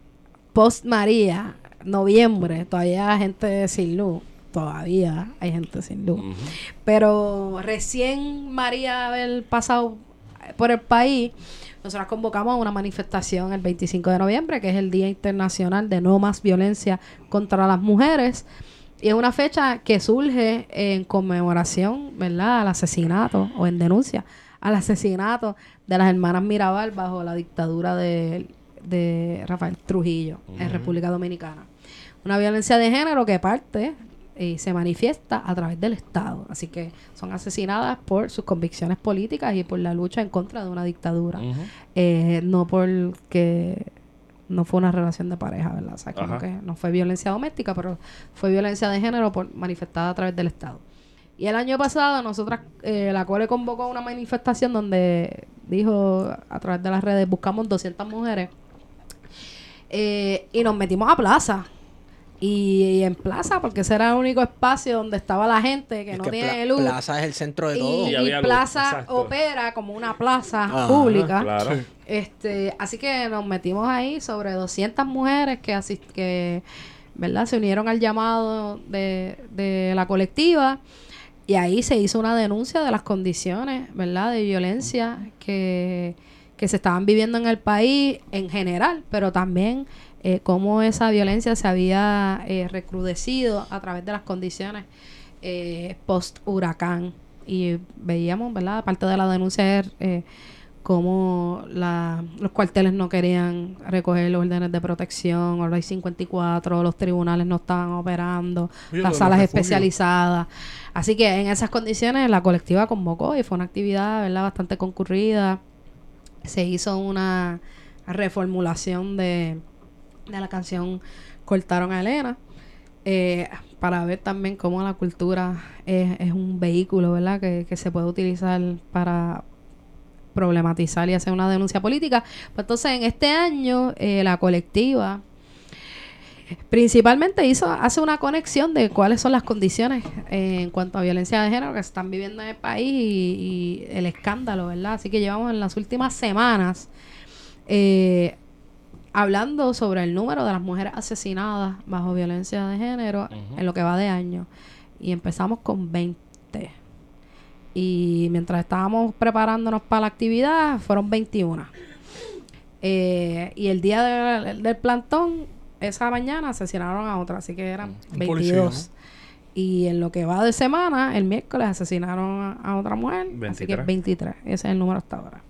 post María, noviembre, todavía hay gente sin luz. Todavía hay gente sin luz. Pero recién María haber pasado por el país, nosotros convocamos a una manifestación el 25 de noviembre, que es el Día Internacional de No Más Violencia contra las Mujeres. Y es una fecha que surge en conmemoración, ¿verdad?, al asesinato o en denuncia al asesinato de las hermanas Mirabal bajo la dictadura de, de Rafael Trujillo en República Dominicana. Una violencia de género que parte y se manifiesta a través del Estado. Así que son asesinadas por sus convicciones políticas y por la lucha en contra de una dictadura. Ujú. Eh, no porque no fue una relación de pareja, ¿verdad? O sea, como que no fue violencia doméstica, pero fue violencia de género por, manifestada a través del Estado. Y el año pasado, nosotras, eh, la Cole convocó una manifestación donde dijo a través de las redes, buscamos 200 mujeres eh, y nos metimos a plaza. Y, y en plaza, porque ese era el único espacio donde estaba la gente que Es no que tiene Pla- luz. Plaza es el centro de todo. Y, plaza exacto. opera como una plaza Ajá, pública. Claro. Este, así que nos metimos ahí sobre 200 mujeres que que ¿verdad? se unieron al llamado de, de la colectiva y ahí se hizo una denuncia de las condiciones, ¿verdad? de violencia que, que se estaban viviendo en el país en general, pero también eh, cómo esa violencia se había eh, recrudecido a través de las condiciones eh, post huracán y veíamos, ¿verdad? Aparte de la denuncia cómo la, los cuarteles no querían recoger los órdenes de protección, o ley 54, los tribunales no estaban operando, Oye, las salas especializadas. Así que en esas condiciones la colectiva convocó y fue una actividad, ¿verdad? Bastante concurrida. Se hizo una reformulación de, de la canción Cortaron a Elena. eh, para ver también cómo la cultura es, es un vehículo, ¿verdad? Que, que se puede utilizar para problematizar y hacer una denuncia política. Pues entonces, en este año, eh, la colectiva principalmente hizo hace una conexión de cuáles son las condiciones eh, en cuanto a violencia de género que se están viviendo en el país y, el escándalo, ¿verdad? Así que llevamos en las últimas semanas hablando sobre el número de las mujeres asesinadas bajo violencia de género en lo que va de año. Y empezamos con 20. Y mientras estábamos preparándonos para la actividad, fueron 21. Eh, y el día del, del plantón, esa mañana asesinaron a otra, así que eran Un 22. policía, Y en lo que va de semana, el miércoles asesinaron a, a otra mujer, así que 23. 23. Ese es el número hasta ahora.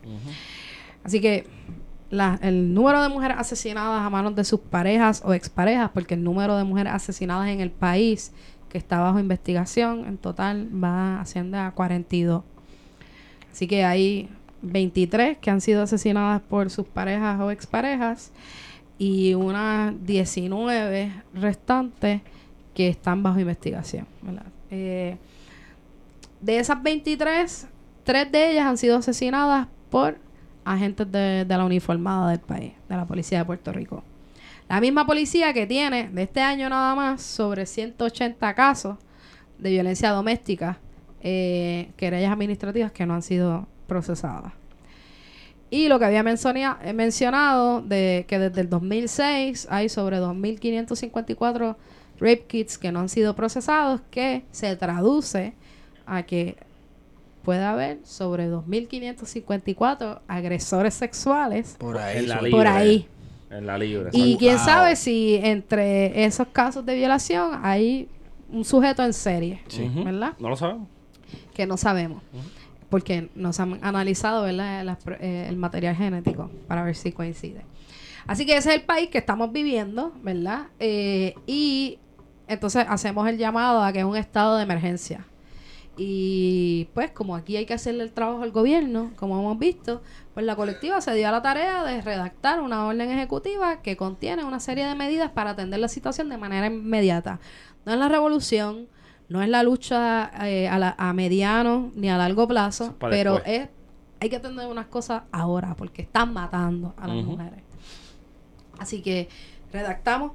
Así que la- el número de mujeres asesinadas a manos de sus parejas o exparejas, porque el número de mujeres asesinadas en el país que está bajo investigación en total va asciende a 42. Así que hay 23 que han sido asesinadas por sus parejas o exparejas y unas 19 restantes que están bajo investigación. Eh, de esas 23, tres de ellas han sido asesinadas por agentes de, la uniformada del país, de la policía de Puerto Rico. La misma policía que tiene de este año nada más sobre 180 casos de violencia doméstica, eh, querellas administrativas que no han sido procesadas. Y lo que había eh, mencionado de que desde el 2006 hay sobre 2.554 rape kits que no han sido procesados, que se traduce a que puede haber sobre 2.554 agresores sexuales Por ahí. En la libre. por ahí. En la libre. Y quién Wow. sabe si entre esos casos de violación hay un sujeto en serie, Ujú. ¿verdad? No lo sabemos. Que no sabemos. porque nos han analizado ¿verdad? Eh, el material genético para ver si coincide. Así que ese es el país que estamos viviendo, ¿verdad? Eh, y entonces hacemos el llamado a que es un estado de emergencia. Y pues como aquí hay que hacerle el trabajo al gobierno, como hemos visto, pues la colectiva se dio a la tarea de redactar una orden ejecutiva que contiene una serie de medidas para atender la situación de manera inmediata. No es la revolución, no es la lucha eh, a, la- a mediano ni a largo plazo, para pero después. es hay que atender unas cosas ahora porque están matando a las mujeres. Así que redactamos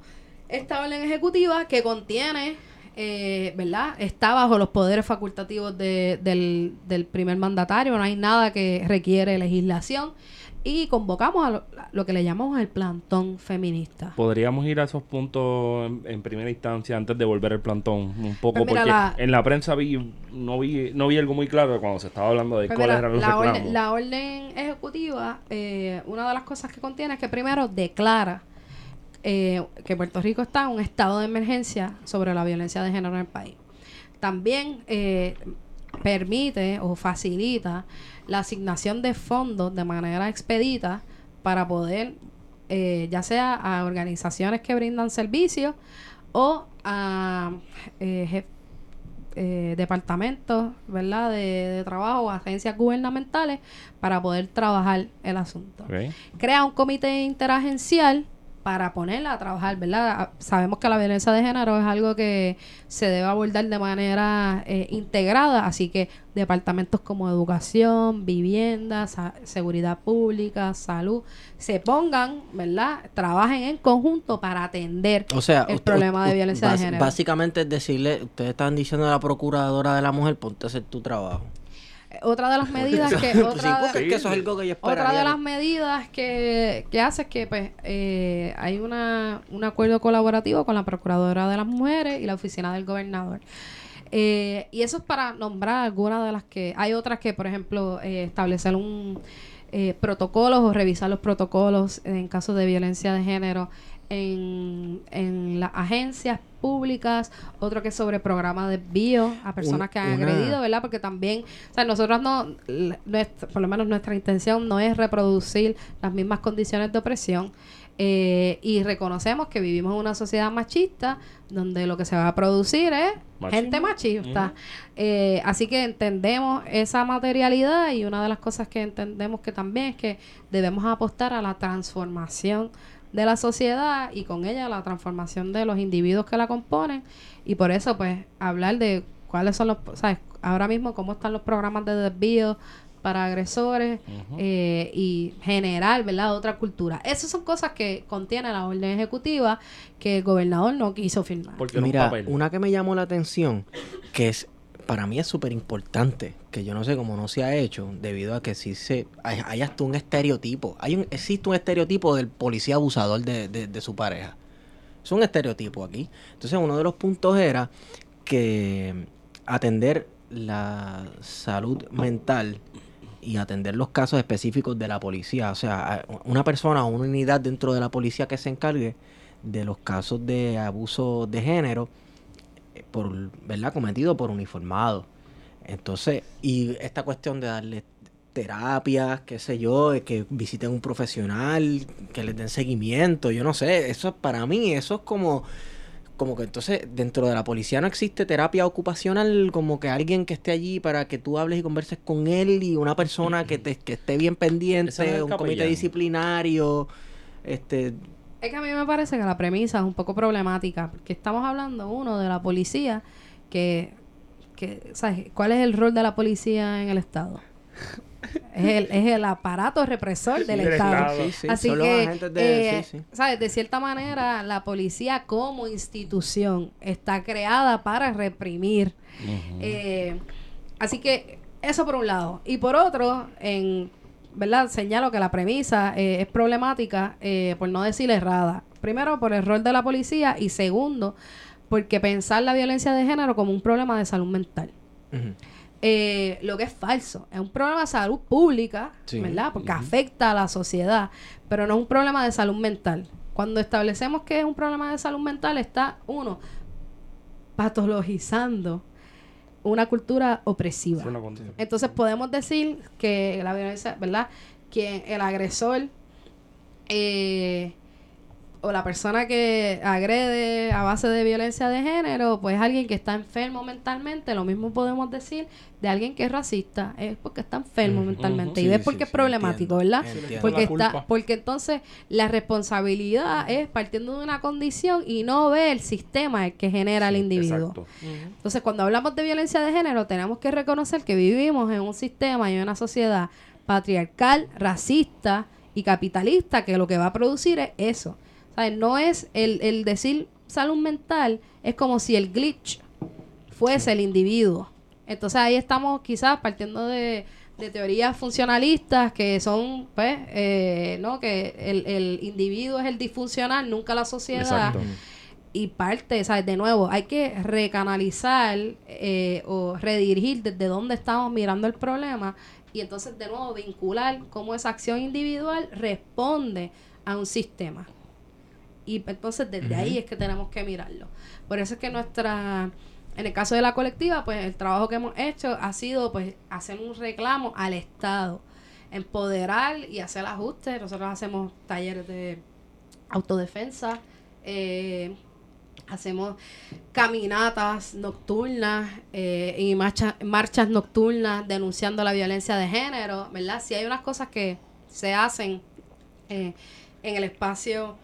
esta orden ejecutiva que contiene, eh, ¿verdad? Está bajo los poderes facultativos de- del, del primer mandatario, no hay nada que requiere legislación y convocamos a lo, lo que le llamamos el plantón feminista. Podríamos ir a esos puntos en, en primera instancia antes de volver el plantón un poco Pues porque la- en la prensa vi no vi no vi algo muy claro cuando se estaba hablando de Pues cuáles eran los la, reclamos. orden, la orden ejecutiva, eh, una de las cosas que contiene es que primero declara eh, que Puerto Rico está en un estado de emergencia sobre la violencia de género en el país. También eh, permite o facilita la asignación de fondos de manera expedita para poder, eh, ya sea a organizaciones que brindan servicios o a eh, eh, departamentos ¿verdad? De, de trabajo o agencias gubernamentales para poder trabajar el asunto. Crea un comité interagencial para ponerla a trabajar, ¿verdad? Ah, Sabemos que la violencia de género es algo que se debe abordar de manera eh, integrada, así que departamentos como educación, vivienda, seguridad pública, salud, se pongan, ¿verdad? Trabajen en conjunto para atender O sea, el usted- problema de violencia de género. Básicamente es decirle, ustedes están diciendo a la procuradora de la mujer, ponte a hacer tu trabajo. Otra de las medidas que... otra de- las medidas que, que hace es que pues eh, hay una, un acuerdo colaborativo con la Procuradora de las Mujeres y la Oficina del Gobernador. Eh, y eso es para nombrar algunas de las que... Hay otras que, por ejemplo, eh, establecer un eh, protocolos o revisar los protocolos en casos de violencia de género en, en las agencias públicas, otro que es sobre programas de bio a personas que han una- agredido, ¿verdad? Porque también, o sea, nosotros no, nuestra- por lo menos nuestra intención no es reproducir las mismas condiciones de opresión. eh, y reconocemos que vivimos en una sociedad machista donde lo que se va a producir es Machismo. gente machista. Eh, así que entendemos esa materialidad y una de las cosas que entendemos que también es que debemos apostar a la transformación de la sociedad y con ella la transformación de los individuos que la componen y por eso pues hablar de cuáles son los, sabes, ahora mismo cómo están los programas de desvío para agresores Ujú. eh, y generar, ¿verdad? Otra cultura. Esas son cosas que contiene la orden ejecutiva que el gobernador no quiso firmar. Porque un Mira, papel. una que me llamó la atención, que es para mí es súper importante, que yo no sé cómo no se ha hecho, debido a que sí se hay, hasta un estereotipo. Hay un, existe un estereotipo del policía abusador de, de- de su pareja. Es un estereotipo aquí. Entonces, uno de los puntos era que atender la salud mental y atender los casos específicos de la policía. O sea, una persona o una unidad dentro de la policía que se encargue de los casos de abuso de género por verdad cometido por uniformados. Entonces, y esta cuestión de darle terapias, qué sé yo, que visiten un profesional, que les den seguimiento, yo no sé, eso es para mí, eso es como como que entonces dentro de la policía no existe terapia ocupacional, como que alguien que esté allí para que tú hables y converses con él y una persona que, te, que esté bien es pendiente, un comité disciplinario, este, Es que a mí me parece que la premisa es un poco problemática, porque estamos hablando, uno, de la policía, que, que ¿sabes? ¿Cuál es el rol de la policía en el Estado? <laughs> Es el, es el aparato represor del Del Estado. Estado. Sí, sí, Así son que, de- eh, sí, sí. ¿sabes? De cierta manera, la policía como institución está creada para reprimir. Eh, así que eso por un lado. Y por otro, en verdad señalo que la premisa eh, es problemática, eh, por no decir errada. Primero, por el rol de la policía y segundo, porque pensar la violencia de género como un problema de salud mental. Eh, lo que es falso. Es un problema de salud pública, Sí. ¿verdad? Porque afecta a la sociedad, pero no es un problema de salud mental. Cuando establecemos que es un problema de salud mental, está uno patologizando una cultura opresiva. Una. Entonces podemos decir que la violencia, ¿verdad? Que el agresor eh, o la persona que agrede a base de violencia de género, pues alguien que está enfermo mentalmente, lo mismo podemos decir de alguien que es racista, es porque está enfermo mentalmente y Sí, es porque sí, es sí, problemático, entiendo, ¿verdad? entiendo. Porque está, porque entonces la responsabilidad es partiendo de una condición y no ve el sistema el que genera el individuo. Exacto. Entonces, cuando hablamos de violencia de género, tenemos que reconocer que vivimos en un sistema y en una sociedad patriarcal, racista y capitalista que lo que va a producir es eso. ¿Sabes? No es el, el decir salud mental, es como si el glitch fuese el individuo. Entonces ahí estamos quizás partiendo de, de teorías funcionalistas que son, pues, eh, ¿no? Que el, el individuo es el disfuncional, nunca la sociedad Exacto. y parte, ¿sabes? De nuevo, hay que recanalizar eh, o redirigir desde dónde estamos mirando el problema y entonces de nuevo vincular cómo esa acción individual responde a un sistema. Y entonces desde ahí es que tenemos que mirarlo. Por eso es que nuestra, en el caso de la colectiva, pues el trabajo que hemos hecho ha sido pues hacer un reclamo al Estado, empoderar y hacer ajustes. Nosotros hacemos talleres de autodefensa, eh, hacemos caminatas nocturnas eh, y marcha- marchas nocturnas denunciando la violencia de género, ¿verdad? Si hay unas cosas que se hacen eh, en el espacio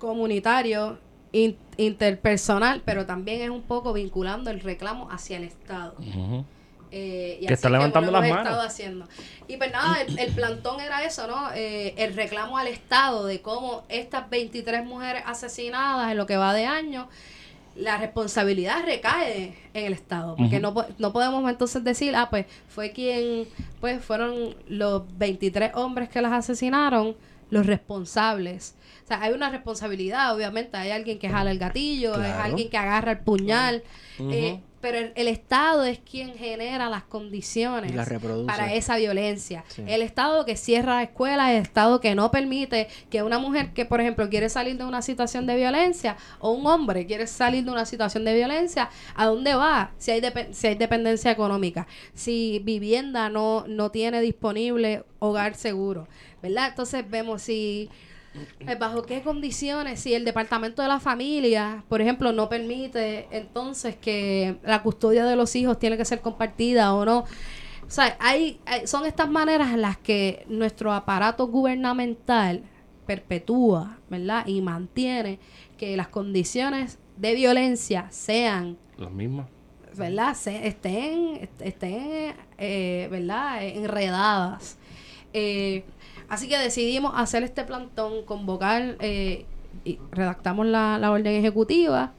comunitario, in- interpersonal, pero también es un poco vinculando el reclamo hacia el Estado. Eh, y Que está levantando las manos. estado haciendo. Y pues nada, el, el plantón era eso, ¿no? Eh, el reclamo al Estado de cómo estas 23 mujeres asesinadas en lo que va de año, la responsabilidad recae en el Estado. Porque Ujú. no, po- no podemos entonces decir, ah, pues fue quien, pues fueron los 23 hombres que las asesinaron los responsables. Sea, hay una responsabilidad, obviamente. Hay alguien que jala el gatillo, es Claro. alguien que agarra el puñal. eh, pero el, el Estado es quien genera las condiciones la para esa violencia. Sí. El Estado que cierra escuelas, el Estado que no permite que una mujer que, por ejemplo, quiere salir de una situación de violencia o un hombre quiere salir de una situación de violencia, ¿a dónde va? Si hay, si hay dependencia económica, si vivienda no, no tiene disponible hogar seguro, ¿verdad? Entonces vemos si... eh, ¿Bajo qué condiciones? Si el departamento de la familia, por ejemplo, no permite entonces que la custodia de los hijos tiene que ser compartida o no. O sea, hay, hay- son estas maneras en las que nuestro aparato gubernamental perpetúa, ¿verdad? Y mantiene que las condiciones de violencia sean Las mismas. ¿verdad? Se, estén, est- estén eh, ¿verdad? Enredadas. Eh, así que decidimos hacer este plantón, convocar, eh, y redactamos la, orden ejecutiva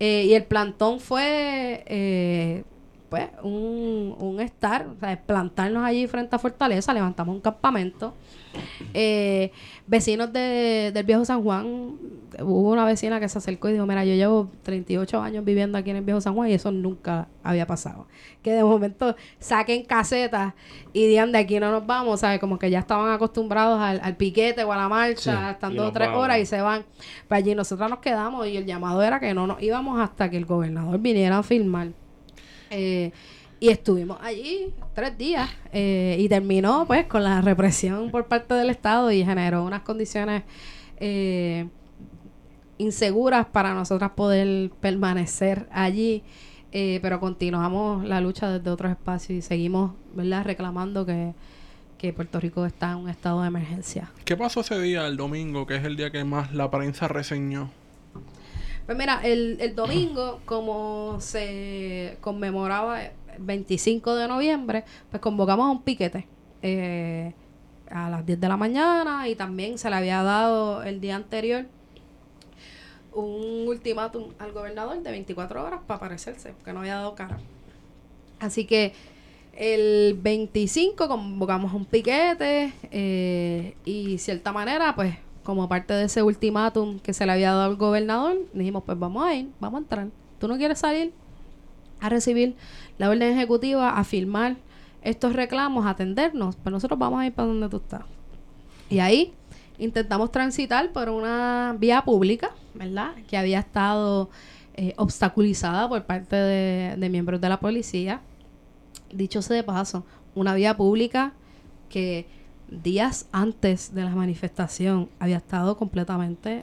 eh, y el plantón fue eh, pues un, un estar, o sea, plantarnos allí frente a Fortaleza, levantamos un campamento. Eh, vecinos de, del viejo San Juan, hubo una vecina que se acercó y dijo, mira, yo llevo 38 años viviendo aquí en el viejo San Juan y eso nunca había pasado. Que de momento saquen casetas y digan, de aquí no nos vamos, ¿sabes? Como que ya estaban acostumbrados al, al piquete o a la marcha, Sí. estando tres vamos. horas y se van. Pues allí nosotros nos quedamos y el llamado era que no nos íbamos hasta que el gobernador viniera a filmar. Eh, y estuvimos allí tres días eh, y terminó pues con la represión por parte del Estado y generó unas condiciones eh, inseguras para nosotras poder permanecer allí. Eh, pero continuamos la lucha desde otros espacios y seguimos ¿verdad? reclamando que, que Puerto Rico está en un estado de emergencia. ¿Qué pasó ese día, el domingo, que es el día que más la prensa reseñó? Pues mira, el, el domingo, como se conmemoraba el 25 de noviembre, pues convocamos a un piquete eh, a las 10 de la mañana y también se le había dado el día anterior un ultimátum al gobernador de 24 horas para aparecerse, porque no había dado cara. Así que el 25 convocamos un piquete eh, y cierta manera, pues como parte de ese ultimátum que se le había dado al gobernador, dijimos, pues vamos a ir, vamos a entrar. ¿Tú no quieres salir a recibir la orden ejecutiva, a firmar estos reclamos, a atendernos? Pues nosotros vamos a ir para donde tú estás. Y ahí intentamos transitar por una vía pública, ¿verdad? Que había estado eh, obstaculizada por parte de, de miembros de la policía. Dicho sea de paso, una vía pública que días antes de la manifestación había estado completamente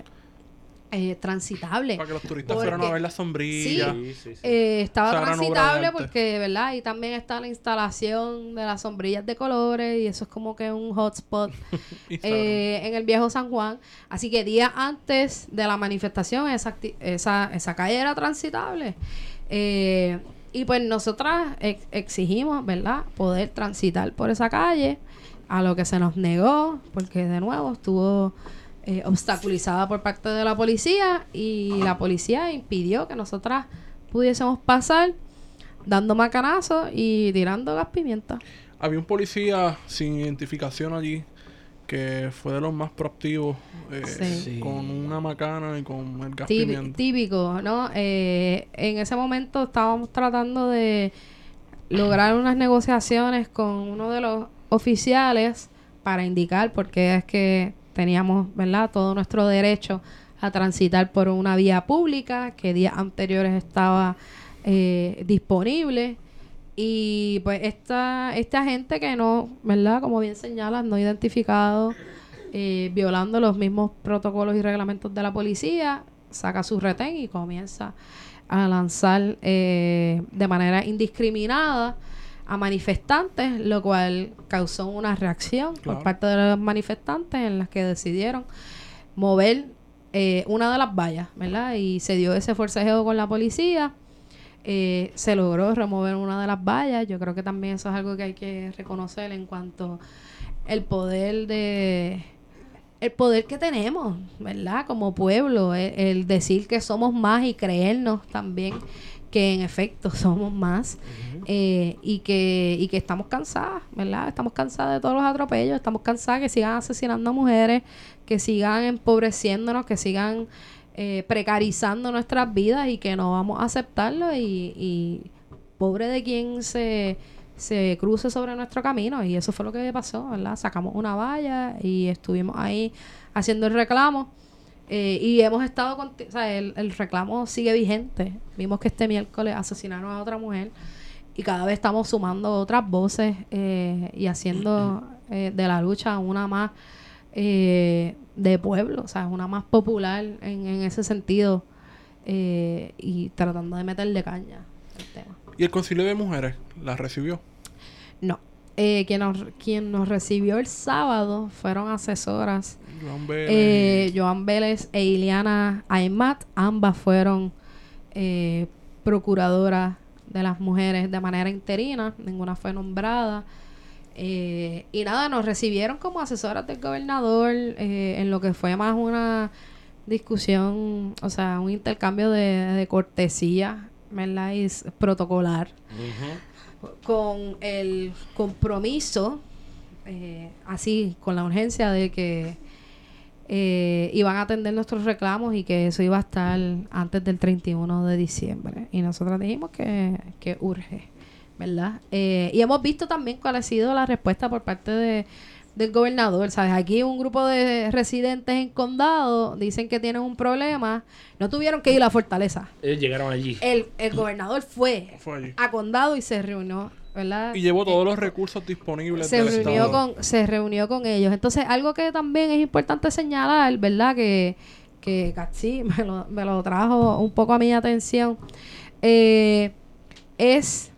eh, transitable. Para que los turistas Porque- fueran a ver la sombrilla. Sí, sí, sí. Eh, estaba O sea, transitable porque, ¿verdad? Ahí también está la instalación de las sombrillas de colores y eso es como que un hotspot <laughs> eh, en el viejo San Juan. Así que días antes de la manifestación esa, esa, esa calle era transitable. Eh, y pues nosotras ex- exigimos, ¿verdad? Poder transitar por esa calle, a lo que se nos negó, porque de nuevo estuvo eh, obstaculizada por parte de la policía y la policía impidió que nosotras pudiésemos pasar dando macanazos y tirando gas pimienta. Había un policía sin identificación allí que fue de los más proactivos eh, Sí. Con una macana y con el gas pimienta. típico, ¿no? Eh, en ese momento estábamos tratando de lograr unas negociaciones con uno de los oficiales para indicar por qué es que teníamos, ¿verdad? Todo nuestro derecho a transitar por una vía pública que días anteriores estaba eh, disponible. Y pues esta, esta gente que no, ¿verdad? Como bien señalas, no identificado, eh, violando los mismos protocolos y reglamentos de la policía, saca su retén y comienza a lanzar eh, de manera indiscriminada a manifestantes, lo cual causó una reacción Claro. por parte de los manifestantes en las que decidieron mover eh, una de las vallas, ¿verdad? Y se dio ese forcejeo con la policía. Eh, se logró remover una de las vallas. Yo creo que también eso es algo que hay que reconocer en cuanto el poder de el poder que tenemos, ¿verdad? Como pueblo, el, el decir que somos más y creernos también que en efecto <laughs> somos más eh, y que y que estamos cansadas, ¿verdad? Estamos cansadas de todos los atropellos, estamos cansadas que sigan asesinando a mujeres, que sigan empobreciéndonos, que sigan eh, precarizando nuestras vidas y que no vamos a aceptarlo y, y pobre de quien se, se cruce sobre nuestro camino y eso fue lo que pasó, ¿verdad? Sacamos una valla y estuvimos ahí haciendo el reclamo eh, y hemos estado, o sea, el, el reclamo sigue vigente. Vimos que este miércoles asesinaron a otra mujer y cada vez estamos sumando otras voces eh, y haciendo <clears throat> eh, de la lucha una más eh, de pueblo, o sea, una más popular en, en ese sentido y tratando de meterle caña al tema. Y el concilio de mujeres la recibió. No. Eh, quien, nos, quien nos recibió el sábado fueron asesoras Joan Vélez eh, Joan Vélez e Iliana Aymat. Ambas fueron eh, procuradoras de las mujeres de manera interina. Ninguna fue nombrada. Eh, y nada, nos recibieron como asesoras del gobernador eh, en lo que fue más una discusión, o sea, un intercambio de, de cortesía, ¿verdad? Y protocolar con el compromiso, eh, así, con la urgencia de que eh, iban a atender nuestros reclamos y que eso iba a estar antes del 31 de diciembre. Y nosotros dijimos que, que urge, ¿verdad? Eh, y hemos visto también cuál ha sido la respuesta por parte de, del gobernador, ¿sabes? Aquí un grupo de residentes en condado dicen que tienen un problema, no tuvieron que ir a la fortaleza. Ellos llegaron allí. El, el gobernador fue fue allí. a condado y se reunió, ¿verdad? Y llevó todos los recursos disponibles se del reunió Estado. con se reunió con ellos. Entonces, algo que también es importante señalar, ¿verdad? Que que <laughs> me lo, me lo trajo un poco a mi atención eh, es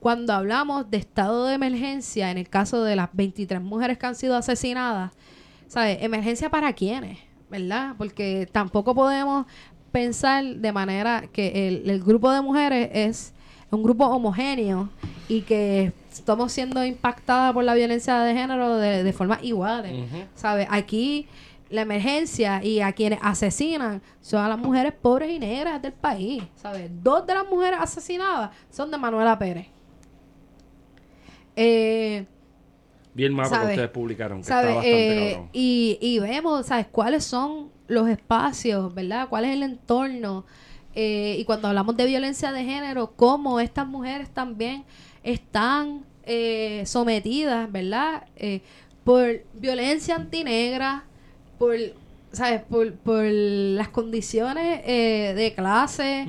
cuando hablamos de estado de emergencia en el caso de las 23 mujeres que han sido asesinadas, ¿sabes? Emergencia para quiénes, ¿verdad? Porque tampoco podemos pensar de manera que el, el grupo de mujeres es un grupo homogéneo y que estamos siendo impactadas por la violencia de género de, de forma iguales, Ujú. ¿sabes? Aquí la emergencia y a quienes asesinan son a las mujeres pobres y negras del país, ¿sabes? Dos de las mujeres asesinadas son de Manuela Pérez. Eh, Vi el mapa que ustedes publicaron, que está bastante Eh, cabrón. y, y vemos, ¿sabes? ¿Cuáles son los espacios, ¿verdad? ¿Cuál es el entorno? Eh, y cuando hablamos de violencia de género, cómo estas mujeres también están eh, sometidas, ¿verdad? Eh, por violencia antinegra, por ¿sabes? Por, por las condiciones eh, de clase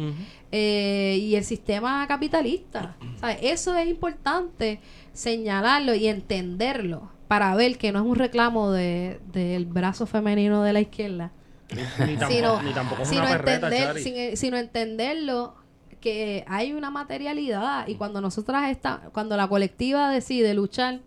eh, y el sistema capitalista. ¿sabes? Eso es importante señalarlo y entenderlo para ver que no es un reclamo de, del brazo femenino de la izquierda, <laughs> Ni tampoco, sino, ni tampoco es sino una perreta, entender, sin- sino entenderlo que hay una materialidad y cuando nosotras está, cuando la colectiva decide luchar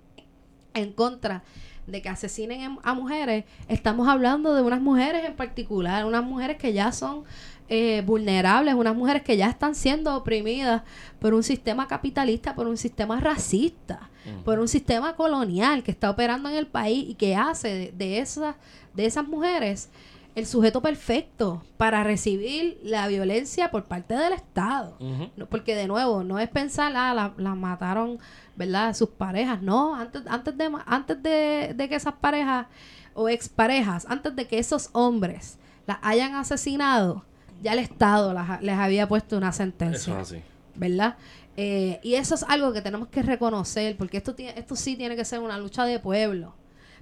en contra de que asesinen en- a mujeres, estamos hablando de unas mujeres en particular, unas mujeres que ya son eh, vulnerables, unas mujeres que ya están siendo oprimidas por un sistema capitalista, por un sistema racista, por un sistema colonial que está operando en el país y que hace de, de esas, de esas mujeres el sujeto perfecto para recibir la violencia por parte del Estado. No, porque de nuevo, no es pensar, ah, la, la mataron, ¿verdad? Sus parejas. No, antes, antes, de, antes de, de que esas parejas o exparejas, antes de que esos hombres las hayan asesinado, ya el Estado las les había puesto una sentencia. Eso es así. ¿verdad? Eh, y eso es algo que tenemos que reconocer, porque esto, tiene, esto sí tiene que ser una lucha de pueblo.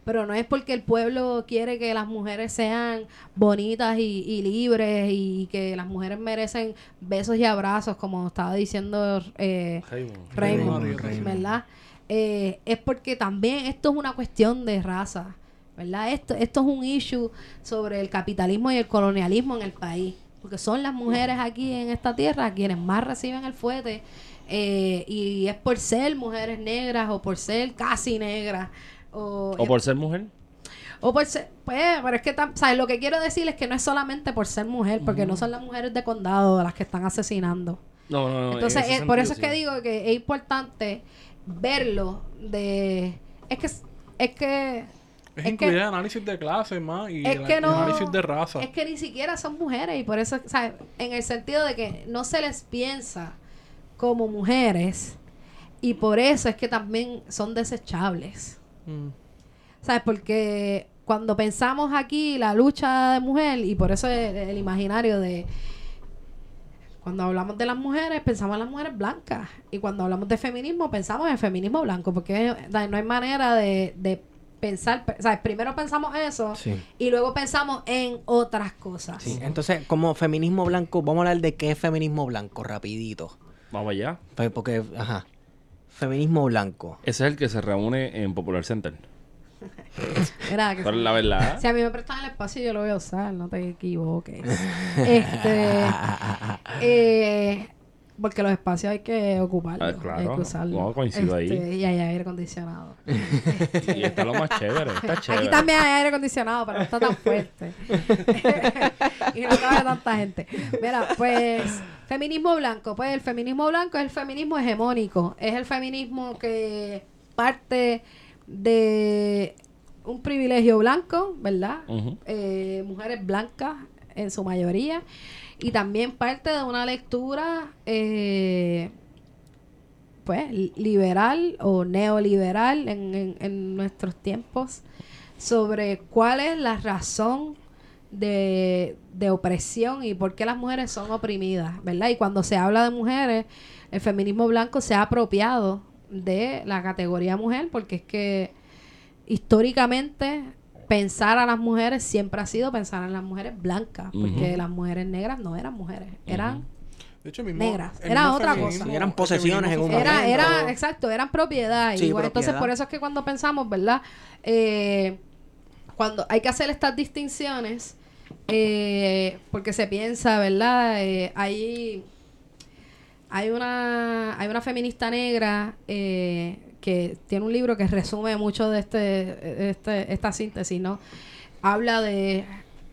Pero no es porque el pueblo quiere que las mujeres sean bonitas y, y libres y que las mujeres merecen besos y abrazos, como estaba diciendo eh, Raymond. Raymond, Raymond, Raymond. ¿verdad? Eh, es porque también esto es una cuestión de raza, ¿verdad? Esto, esto es un issue sobre el capitalismo y el colonialismo en el país, porque son las mujeres aquí en esta tierra quienes más reciben el fuete eh, y es por ser mujeres negras o por ser casi negras o, O por ser mujer. o por ser, pues, pero es que, tam- ¿sabes? Lo que quiero decir es que no es solamente por ser mujer, porque no son las mujeres de condado las que están asesinando. No, no, no. Entonces, en eh, por eso es que digo que es importante verlo de... Es que... Es que... Es, incluir el análisis de clase más y el, que no... análisis de raza. Es que ni siquiera son mujeres y por eso, ¿sabes? En el sentido de que no se les piensa como mujeres y por eso es que también son desechables. Mm. ¿Sabes? Porque cuando pensamos aquí la lucha de mujer, y por eso el, el imaginario de. Cuando hablamos de las mujeres, pensamos en las mujeres blancas. Y cuando hablamos de feminismo, pensamos en feminismo blanco. Porque no hay manera de, de pensar. ¿Sabes? Primero pensamos eso Sí. y luego pensamos en otras cosas. Sí, entonces, como feminismo blanco, vamos a hablar de qué es feminismo blanco, rapidito. Vamos allá. Pues Porque, ajá. Feminismo blanco. Ese es el que se reúne en Popular Center. Mira, que Pero sí. la verdad. Si a mí me prestan el espacio, yo lo voy a usar, no te equivoques. este, <laughs> eh, porque los espacios hay que ocuparlos. Ah, claro. Hay que usarlos. No, coincido ahí. Este, Y hay aire acondicionado. <laughs> Y está lo más chévere. Está chévere. Aquí también hay aire acondicionado, pero no está tan fuerte. <laughs> <laughs> y no cabe tanta gente. Mira, pues, feminismo blanco. Pues el feminismo blanco es el feminismo hegemónico. Es el feminismo que parte de un privilegio blanco, ¿verdad? Eh, mujeres blancas en su mayoría. Y también parte de una lectura eh, pues li- liberal o neoliberal en, en- en nuestros tiempos sobre cuál es la razón de, de opresión y por qué las mujeres son oprimidas, ¿verdad? Y cuando se habla de mujeres, el feminismo blanco se ha apropiado de la categoría mujer porque es que históricamente pensar a las mujeres siempre ha sido pensar en las mujeres blancas, porque las mujeres negras no eran mujeres, eran De hecho, el mismo, Negras. Era mismo otra cosa. Eran posesiones en un era, momento. era, exacto, eran propiedad. Sí, y bueno, entonces por eso es que cuando pensamos, ¿verdad? Eh, cuando hay que hacer estas distinciones, eh, porque se piensa, ¿verdad? Eh, hay, hay una, hay una feminista negra eh, que tiene un libro que resume mucho de este, este, esta síntesis, ¿no? Habla de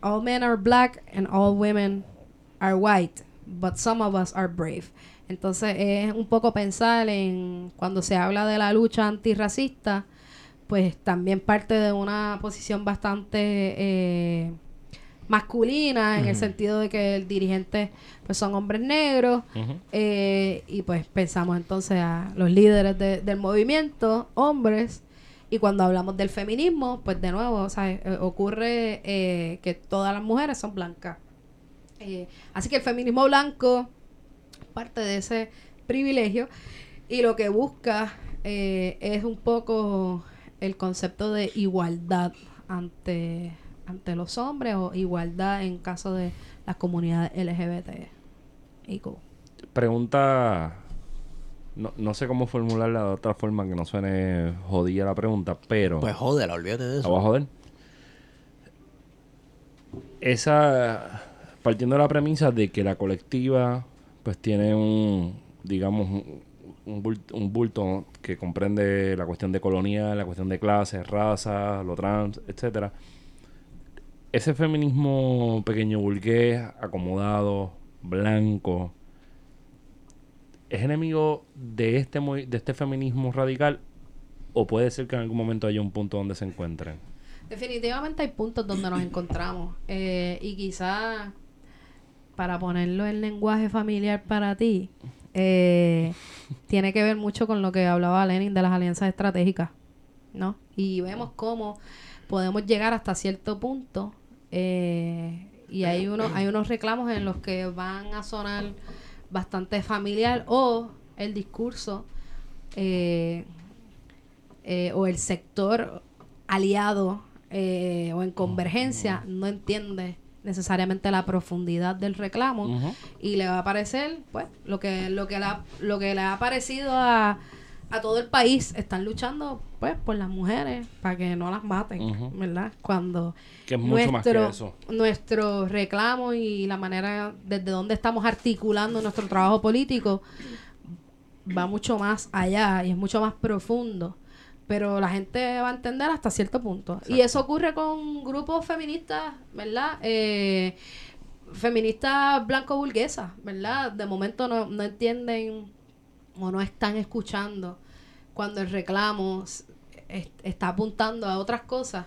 all men are black and all women are white, but some of us are brave. Entonces es un poco pensar en cuando se habla de la lucha antirracista, pues también parte de una posición bastante eh, masculina en el sentido de que el dirigente pues son hombres negros. Eh, y pues pensamos entonces a los líderes de- del movimiento, hombres, y cuando hablamos del feminismo, pues de nuevo, eh, ocurre eh, que todas las mujeres son blancas. Así que el feminismo blanco parte de ese privilegio. Y lo que busca es un poco el concepto de igualdad ante, ante los hombres o igualdad en caso de las comunidades LGBT. Y Pregunta. No, no sé cómo formularla de otra forma que no suene jodida la pregunta, pero. Pues jódela, olvídate de ¿La eso. voy a joder? Esa. Partiendo de la premisa de que la colectiva, pues tiene un. Digamos, un, un bulto, un bulto que comprende la cuestión de colonial, la cuestión de clases, raza, lo trans, etcétera. Ese feminismo pequeño burgués, acomodado, blanco, ¿es enemigo de este, de este feminismo radical o puede ser que en algún momento haya un punto donde se encuentren? Definitivamente hay puntos donde nos encontramos. Eh, y quizá para ponerlo en lenguaje familiar para ti, eh, tiene que ver mucho con lo que hablaba Lenin de las alianzas estratégicas, ¿no? Y vemos cómo podemos llegar hasta cierto punto eh, y hay unos hay unos reclamos en los que van a sonar bastante familiar o el discurso eh, eh, o el sector aliado eh, o en convergencia no entiende necesariamente la profundidad del reclamo y le va a parecer pues lo que lo que lo que le ha parecido a, a todo el país están luchando pues por las mujeres para que no las maten verdad cuando Que es mucho más que eso. nuestro reclamo y la manera desde donde estamos articulando nuestro trabajo político va mucho más allá y es mucho más profundo. Pero la gente va a entender hasta cierto punto. Y eso ocurre con grupos feministas, ¿verdad? Eh, feministas blanco-burguesas, ¿verdad? De momento no, no entienden o no están escuchando cuando el reclamo es- está apuntando a otras cosas.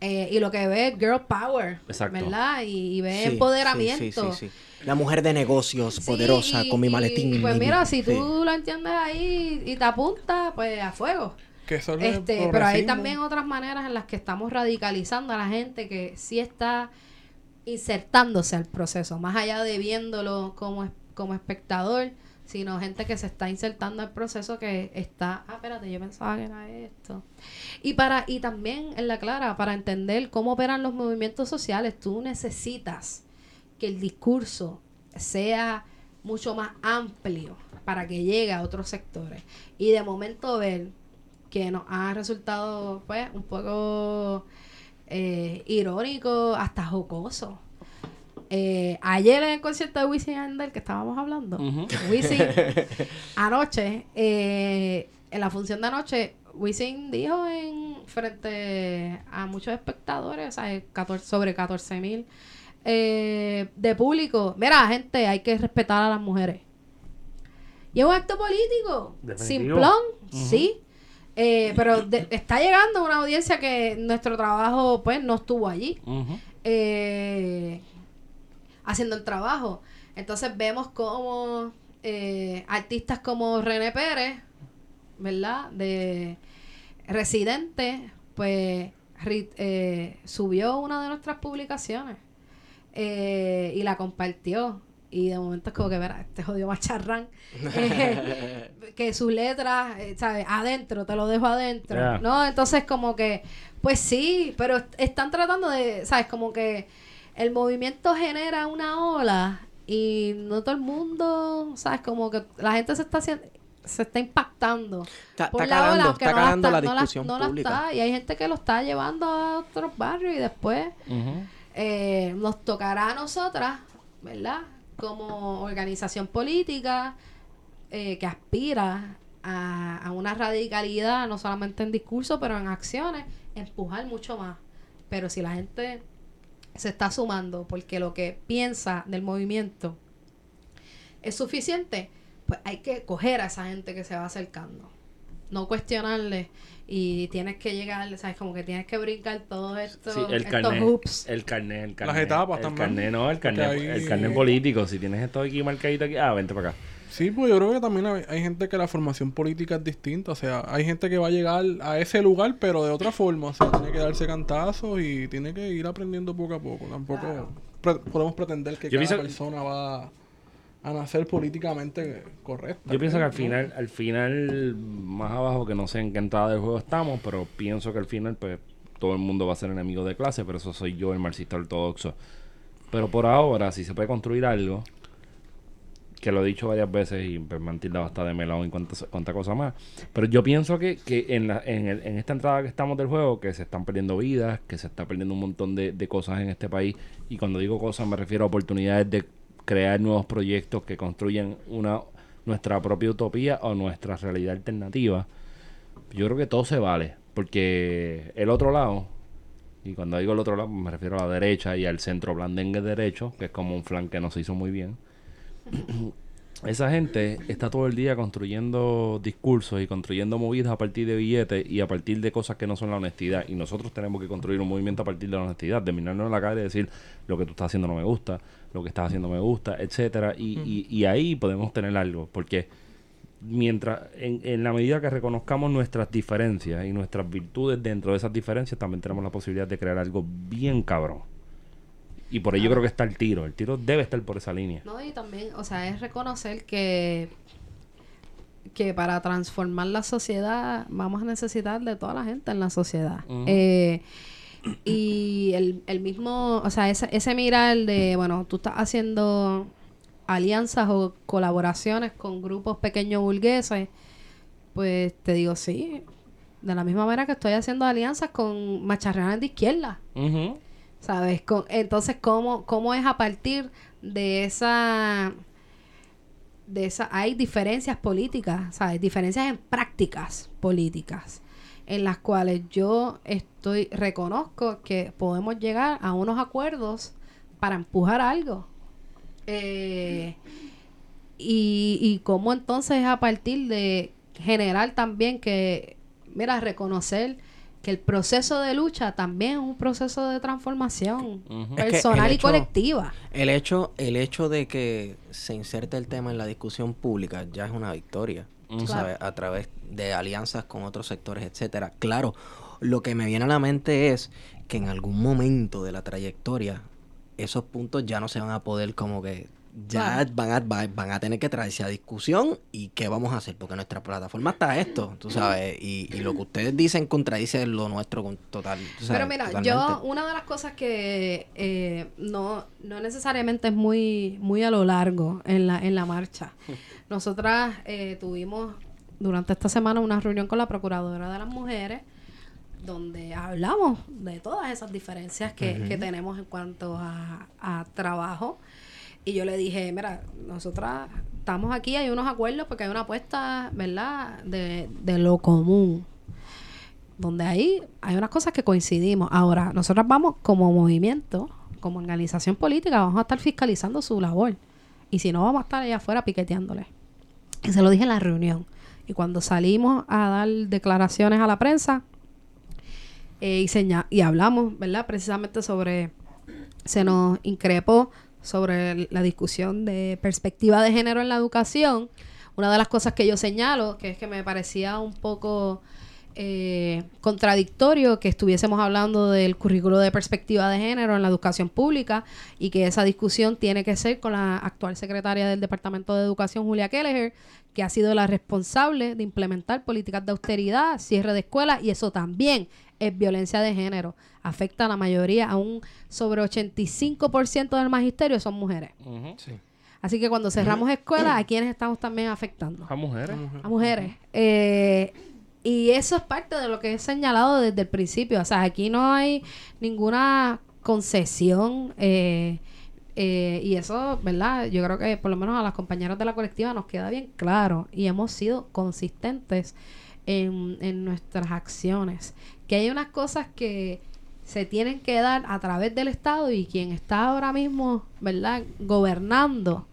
Eh, y lo que ve es girl power, Exacto. ¿verdad? Y, y ve Sí, empoderamiento. sí, sí, sí, sí. La mujer de negocios, poderosa, y- con mi maletín. y pues mi- mira, si sí. tú lo entiendes ahí y te apuntas, pues a fuego. Que eso es el Este, pero hay también otras maneras en las que estamos radicalizando a la gente que sí está insertándose al proceso, más allá de viéndolo como, es- como espectador, sino gente que se está insertando al proceso que está, ah, espérate, yo pensaba que era esto. Y para y también en la clara, para entender cómo operan los movimientos sociales, tú necesitas que el discurso sea mucho más amplio para que llegue a otros sectores. Y de momento ver que nos ha resultado pues un poco eh, irónico, hasta jocoso. Eh, ayer en el concierto de Wisin y Yandel que estábamos hablando. Wisin <laughs> anoche, eh, en la función de anoche, Wisin dijo en frente a muchos espectadores, o sea, 14 sobre 14 mil eh, de público, mira gente, hay que respetar a las mujeres. Y es un acto político, Definitivo. simplón, sí, eh, pero de- está llegando una audiencia que nuestro trabajo pues no estuvo allí Ujú. eh, haciendo el trabajo. Entonces vemos como eh, artistas como René Pérez, ¿verdad? De Residente, pues eh, subió una de nuestras publicaciones eh, y la compartió. Y de momento es como que, verá, este jodido macharrán. <laughs> eh, que sus letras, eh, ¿sabes? Adentro, te lo dejo adentro. ¿No? Entonces como que, pues sí, pero est- están tratando de, ¿sabes? Como que el movimiento genera una ola y no todo el mundo, ¿sabes? Como que la gente se está haciendo se está impactando Está, por está la calando, ola, aunque está no calando la, no discusión no la pública. está, y hay gente que lo está llevando a otros barrios y después eh, nos tocará a nosotras, ¿verdad? Como organización política eh, que aspira a, a una radicalidad, no solamente en discurso, pero en acciones, empujar mucho más. Pero si la gente se está sumando porque lo que piensa del movimiento es suficiente, pues hay que coger a esa gente que se va acercando. No cuestionarle y tienes que llegar, ¿sabes? Como que tienes que brincar todo esto, Sí, el estos carnet, hoops. el carnet, el carnet. Las etapas el también. carnet, no, el carnet, el carnet político. Si tienes esto aquí marcadito aquí, ah, vente para acá. Sí, pues yo creo que también hay, hay gente que la formación política es distinta. O sea, hay gente que va a llegar a ese lugar, pero de otra forma. O sea, tiene que darse cantazos y tiene que ir aprendiendo poco a poco. Tampoco pre- podemos pretender que Yo cada persona va a nacer políticamente correcta. Yo pienso que al final, al final, más abajo, que no sé en qué entrada del juego estamos, pero pienso que al final, pues, todo el mundo va a ser enemigo de clase, pero eso soy yo, el marxista ortodoxo. Pero por ahora, si se puede construir algo, que lo he dicho varias veces y pues, me han tildado hasta de melón y cuánta, cuánta cosa más. Pero yo pienso que, que en, la, en, el- en esta entrada que estamos del juego, que se están perdiendo vidas, que se está perdiendo un montón de, de cosas en este país. Y cuando digo cosas me refiero a oportunidades de crear nuevos proyectos que construyan una nuestra propia utopía o nuestra realidad alternativa. Yo creo que todo se vale. Porque el otro lado, y cuando digo el otro lado me refiero a la derecha y al centro blandengue derecho, que es como un flan que no se hizo muy bien. <clears throat> Esa gente está todo el día construyendo discursos y construyendo movidas a partir de billetes y a partir de cosas que no son la honestidad. Y nosotros tenemos que construir un movimiento a partir de la honestidad, de mirarnos en la cara y decir lo que tú estás haciendo no me gusta, lo que estás haciendo me gusta, etcétera. Y, y, y ahí podemos tener algo, porque mientras, en, en la medida que reconozcamos nuestras diferencias y nuestras virtudes dentro de esas diferencias, también tenemos la posibilidad de crear algo bien cabrón. Y por ello creo que está el tiro. El tiro debe estar por esa línea. No, y también, o sea, es reconocer que que para transformar la sociedad vamos a necesitar de toda la gente en la sociedad. Eh, y el, el mismo, o sea, ese, ese mirar de, bueno, tú estás haciendo alianzas o colaboraciones con grupos pequeños burgueses, pues te digo, sí, de la misma manera que estoy haciendo alianzas con macharranes de izquierda. Ujú. ¿Sabes? Con- entonces, ¿cómo, ¿cómo es a partir de esa... De esa hay diferencias políticas, ¿sabes? Diferencias en prácticas políticas en las cuales yo estoy reconozco que podemos llegar a unos acuerdos para empujar algo. Eh, y, y cómo entonces a partir de generar también que, mira, reconocer que el proceso de lucha también es un proceso de transformación Ujú. Es que personal y colectiva. El hecho, el hecho de que se inserte el tema en la discusión pública ya es una victoria. Ujú. sabes, a través de alianzas con otros sectores, etcétera. Claro, lo que me viene a la mente es que en algún momento de la trayectoria esos puntos ya no se van a poder como que ya van a, va- van a tener que traerse a discusión y qué vamos a hacer porque nuestra plataforma está esto, tú sabes, y, y lo que ustedes dicen contradice lo nuestro con total. tú sabes, Pero mira, yo, una de las cosas que eh, no, no necesariamente es muy, muy a lo largo en la, en la marcha. <laughs> Nosotras eh, tuvimos durante esta semana una reunión con la Procuradora de las Mujeres donde hablamos de todas esas diferencias que, que tenemos en cuanto a, a trabajo. Y yo le dije, mira, nosotras estamos aquí, hay unos acuerdos porque hay una apuesta, ¿verdad?, de, de lo común donde ahí hay unas cosas que coincidimos. Ahora, nosotros vamos como movimiento, como organización política, vamos a estar fiscalizando su labor. Y si no, vamos a estar allá afuera piqueteándole. Y se lo dije en la reunión. Y cuando salimos a dar declaraciones a la prensa eh, y, y hablamos, ¿verdad? Precisamente sobre, se nos increpó sobre la discusión de perspectiva de género en la educación. Una de las cosas que yo señalo, que es que me parecía un poco eh, contradictorio que estuviésemos hablando del currículo de perspectiva de género en la educación pública y que esa discusión tiene que ser con la actual secretaria del Departamento de Educación, Julia Kelleher, que ha sido la responsable de implementar políticas de austeridad, cierre de escuelas y eso también es violencia de género. Afecta a la mayoría, a un sobre 85% del magisterio son mujeres. Sí. Así que cuando cerramos escuelas, <clears throat> ¿a quiénes estamos también afectando? A mujeres. a mujeres. Eh, y eso es parte de lo que he señalado desde el principio. O sea, aquí no hay ninguna concesión. eh, eh, y eso, ¿verdad? Yo creo que por lo menos a las compañeras de la colectiva nos queda bien claro. Y hemos sido consistentes en, en nuestras acciones. Que hay unas cosas que se tienen que dar a través del Estado y quien está ahora mismo, ¿verdad? Gobernando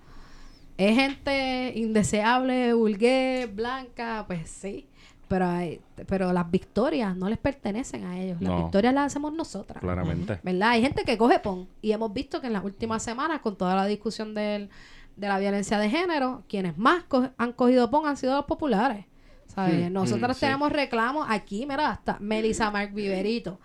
es gente indeseable, vulgar, blanca, pues sí. Pero, hay- pero las victorias no les pertenecen a ellos. Las No. victorias las hacemos nosotras. Claramente. ¿Verdad? Hay gente que coge pon. Y hemos visto que en las últimas semanas, con toda la discusión del- de la violencia de género, quienes más co- han cogido pon han sido los populares. ¿Sabes? Hmm, Nosotros sí. tenemos reclamos aquí, mira, hasta <laughs> Melissa Mark Viverito,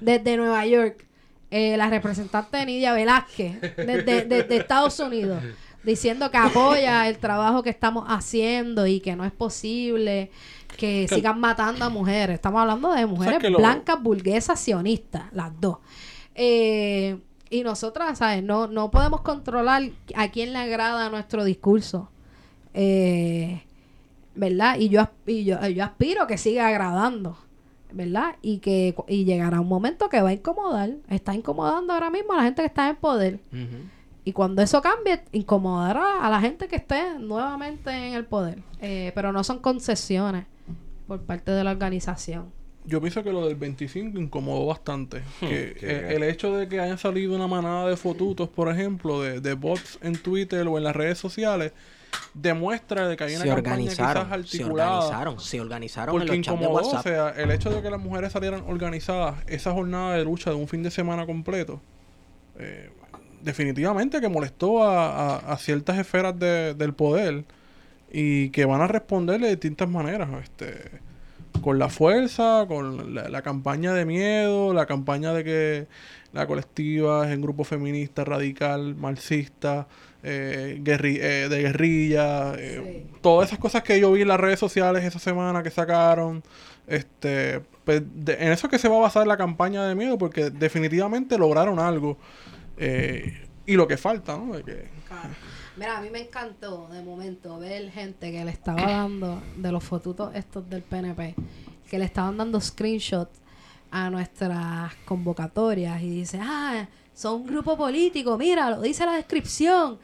desde Nueva York. eh, la representante de Nidia Velázquez, desde, desde Estados Unidos. diciendo que apoya el trabajo que estamos haciendo y que no es posible que sigan matando a mujeres. Estamos hablando de mujeres blancas, burguesas, sionistas, las dos. Eh, y nosotras, ¿sabes? No, no podemos controlar a quién le agrada nuestro discurso. Eh, ¿Verdad? Y yo, y yo, yo aspiro que siga agradando. ¿Verdad? Y que y llegará un momento que va a incomodar. Está incomodando ahora mismo a la gente que está en poder. Y cuando eso cambie, incomodará a la gente que esté nuevamente en el poder. Eh, pero no son concesiones por parte de la organización. Yo pienso que lo del 25 incomodó bastante. que Qué eh, el hecho de que hayan salido una manada de fotutos, por ejemplo, de, de bots en Twitter o en las redes sociales, demuestra de que hay una Se campaña quizás se articulada. organizaron, se organizaron en Porque los chats de incomodó, o WhatsApp. sea, el hecho de que las mujeres salieran organizadas esa jornada de lucha de un fin de semana completo, eh, definitivamente que molestó a, a- a ciertas esferas de- del poder y que van a responder de distintas maneras, este, con la fuerza, con la, la campaña de miedo, la campaña de que la colectiva es un grupo feminista, radical, marxista, eh, guerri- eh, de guerrilla, eh, todas esas cosas que yo vi en las redes sociales esa semana que sacaron. Este, pues, de- en eso es que se va a basar la campaña de miedo, porque definitivamente lograron algo. Eh, y lo que falta, ¿no? De que- Mira, a mí me encantó de momento ver gente que le estaba dando de los fotutos estos del PNP, que le estaban dando screenshots a nuestras convocatorias y dice, ah, son un grupo político, mira, lo dice la descripción.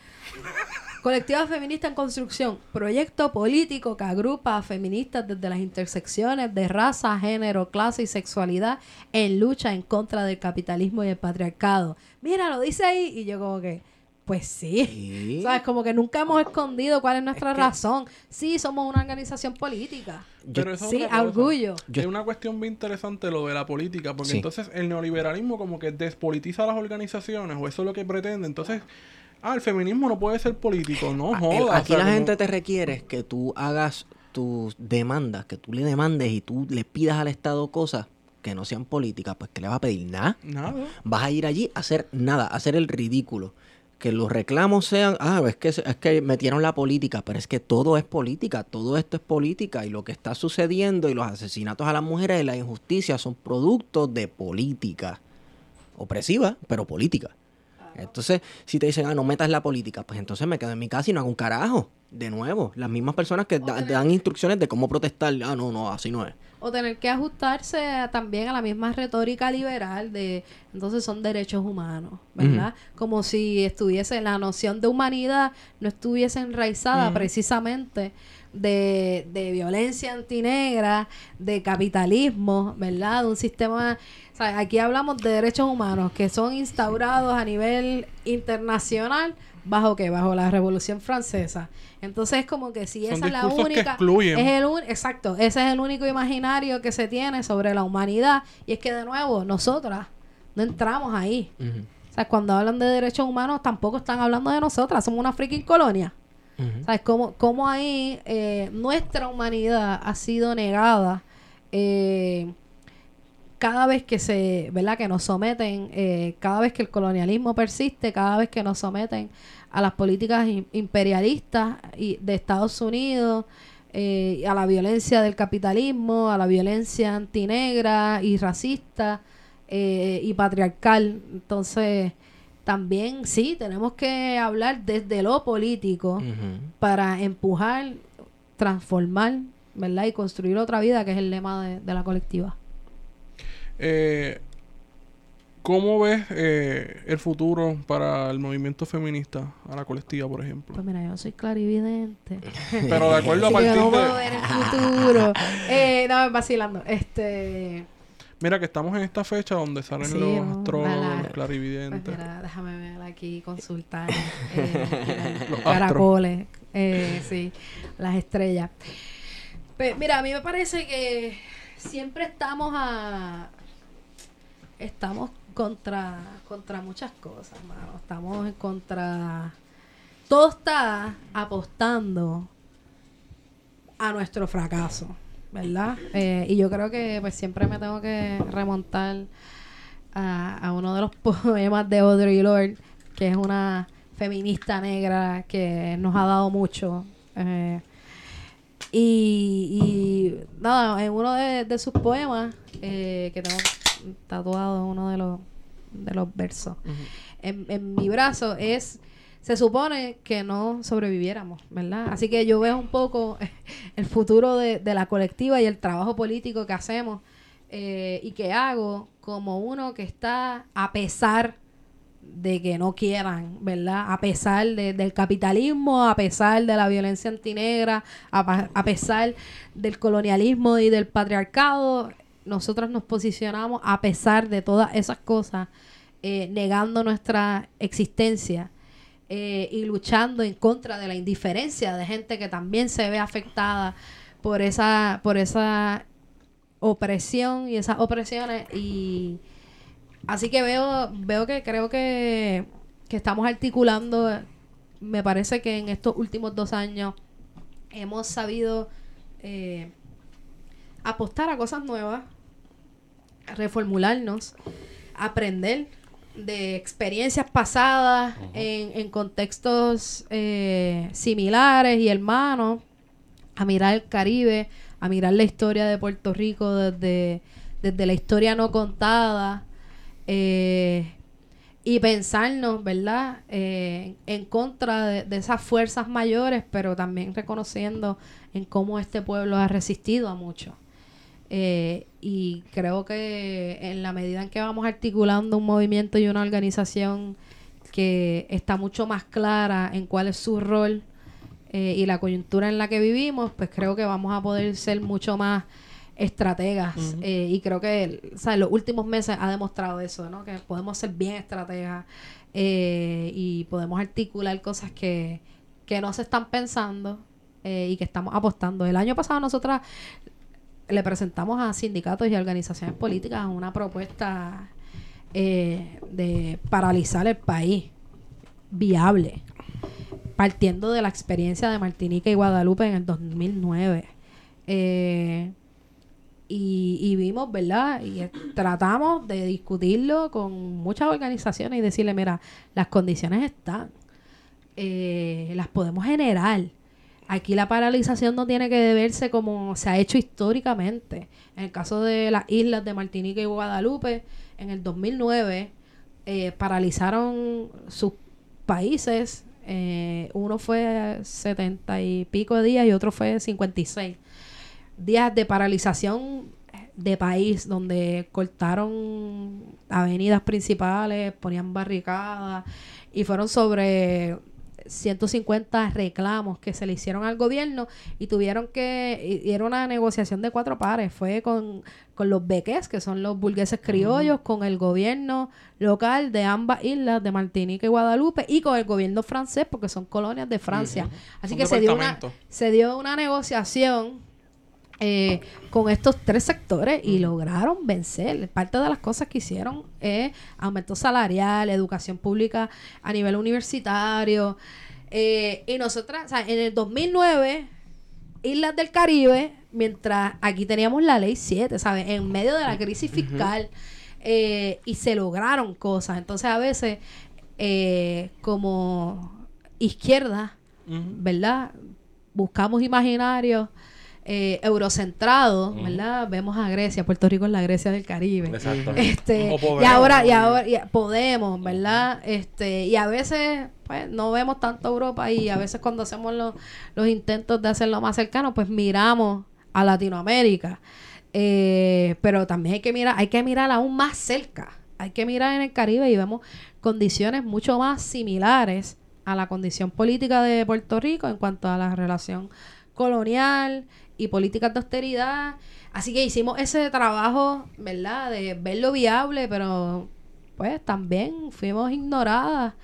Colectiva Feminista en Construcción, proyecto político que agrupa a feministas desde las intersecciones de raza, género, clase y sexualidad en lucha en contra del capitalismo y el patriarcado. Mira, lo dice ahí y yo como que, pues sí. Sí. ¿Sabes? Como que nunca hemos escondido cuál es nuestra que- razón. Sí, somos una organización política. Pero eso es sí, orgullo. Yo- es una cuestión bien interesante lo de la política, porque Sí. entonces el neoliberalismo como que despolitiza las organizaciones, o eso es lo que pretende. Entonces, ah, el feminismo no puede ser político, no Ah, jodas. aquí la gente te requiere que tú hagas tus demandas, que tú le demandes y tú le pidas al Estado cosas que no sean políticas, pues que le vas a pedir nada. Nada. Vas a ir allí a hacer nada, a hacer el ridículo. Que los reclamos sean, ah, es que, es que metieron la política, pero es que todo es política, todo esto es política y lo que está sucediendo y los asesinatos a las mujeres y la injusticia son productos de política. Opresiva, pero política. Entonces, si te dicen, ah, no metas la política, pues entonces me quedo en mi casa y no hago un carajo. De nuevo, las mismas personas que da- dan instrucciones de cómo protestar, ah, no, no, así no es. O tener que ajustarse a- también a la misma retórica liberal de entonces son derechos humanos, ¿verdad? Como si estuviese la noción de humanidad no estuviese enraizada precisamente de, de violencia antinegra, de capitalismo, ¿verdad? De un sistema, o sea, aquí hablamos de derechos humanos que son instaurados a nivel internacional bajo qué? Bajo la Revolución Francesa. Entonces es como que si Son esa es la que única excluyen. es el un- exacto, ese es el único imaginario que se tiene sobre la humanidad y es que de nuevo nosotras no entramos ahí. O sea, cuando hablan de derechos humanos tampoco están hablando de nosotras, somos una freaking colonia. ¿Sabes? Cómo, cómo ahí eh, nuestra humanidad ha sido negada eh, cada vez que se, ¿verdad? Que nos someten, eh, cada vez que el colonialismo persiste, cada vez que nos someten a las políticas im- imperialistas y de Estados Unidos, eh, a la violencia del capitalismo, a la violencia antinegra y racista eh, y patriarcal. Entonces, también sí, tenemos que hablar desde lo político para empujar, transformar, ¿verdad? Y construir otra vida, que es el lema de, de la colectiva. Eh, ¿Cómo ves eh, el futuro para el movimiento feminista, a la colectiva, por ejemplo? Pues mira, yo soy clarividente. <laughs> Pero de acuerdo a <laughs> Así que partir no puedo de... ver el futuro. <laughs> Eh, no, vacilando. Este... Mira que estamos en esta fecha donde salen Sí, los no, astrólogos, los Pues clarividentes. mira, déjame ver aquí, consultar eh, Los caracoles, sí, las estrellas. Pues mira, a mí me parece que siempre estamos a estamos contra contra muchas cosas, mano. Estamos en contra todo está apostando a nuestro fracaso, ¿verdad? Eh, y yo creo que pues siempre me tengo que remontar a, a uno de los <laughs> poemas de Audre Lorde, que es una feminista negra que nos ha dado mucho. Eh, y, nada, en uno de, sus poemas, eh, que tengo tatuado en uno de los, de los versos, en, en mi brazo es se supone que no sobreviviéramos, ¿verdad? Así que yo veo un poco <laughs> el futuro de, la colectiva y el trabajo político que hacemos eh, y que hago como uno que está a pesar de que no quieran, ¿verdad? A pesar del capitalismo, a pesar de la violencia antinegra, a, a pesar del colonialismo y del patriarcado, nosotros nos posicionamos a pesar de todas esas cosas, eh, negando nuestra existencia eh, y luchando en contra de la indiferencia de gente que también se ve afectada por esa, por esa opresión y esas opresiones. Y así que veo, veo que creo que, que estamos articulando, me parece que en estos últimos dos años hemos sabido eh, apostar a cosas nuevas, reformularnos, aprender de experiencias pasadas en, contextos eh, similares y hermanos, a mirar el Caribe, a mirar la historia de Puerto Rico desde, desde la historia no contada eh, y pensarnos, ¿verdad?, eh, en contra de, de, esas fuerzas mayores, pero también reconociendo en cómo este pueblo ha resistido a mucho. Eh, y creo que en la medida en que vamos articulando un movimiento y una organización que está mucho más clara en cuál es su rol eh, y la coyuntura en la que vivimos, pues creo que vamos a poder ser mucho más estrategas. Eh, y creo que en los últimos meses ha demostrado eso, ¿no? que podemos ser bien estrategas y podemos articular cosas que, que no se están pensando y que estamos apostando. El año pasado nosotras le presentamos a sindicatos y organizaciones políticas una propuesta eh, de paralizar el país viable, partiendo de la experiencia de Martinica y Guadalupe en el 2009. Eh, y, vimos, ¿verdad? Y tratamos de discutirlo con muchas organizaciones y decirle, mira, las condiciones están, eh, las podemos generar Aquí la paralización no tiene que deberse como se ha hecho históricamente. En el caso de las islas de Martinica y Guadalupe, en el 2009 eh, paralizaron sus países. Eh, uno fue 70 y pico de días y otro fue 56 días de paralización de país donde cortaron avenidas principales, ponían barricadas y fueron sobre 150 reclamos que se le hicieron al gobierno y tuvieron que, y era una negociación de cuatro pares, fue con, los beques, que son los burgueses criollos, con el gobierno local de ambas islas, de Martinica y Guadalupe, y con el gobierno francés, porque son colonias de Francia. Así que se dio, una, se dio una negociación eh, con estos tres sectores y lograron vencer. Parte de las cosas que hicieron es aumento salarial, educación pública a nivel universitario. Eh, y nosotras, o en el 2009, Islas del Caribe, mientras aquí teníamos la ley 7, ¿sabes? En medio de la crisis fiscal eh, y se lograron cosas. Entonces, a veces, como izquierda, ¿verdad? Buscamos imaginarios eh, eurocentrado, ¿verdad? Vemos a Grecia, Puerto Rico es la Grecia del Caribe. Exacto. <laughs> Este, y ahora, y ahora podemos, ¿verdad? Este, y a veces, pues, no vemos tanto Europa y a veces cuando hacemos los, los intentos de hacerlo más cercano, pues miramos a Latinoamérica. Eh, pero también hay que mirar, hay que mirar aún más cerca. Hay que mirar en el Caribe y vemos condiciones mucho más similares a la condición política de Puerto Rico en cuanto a la relación colonial y políticas de austeridad. Así que hicimos ese trabajo, ¿verdad? De verlo viable, pero pues también fuimos ignoradas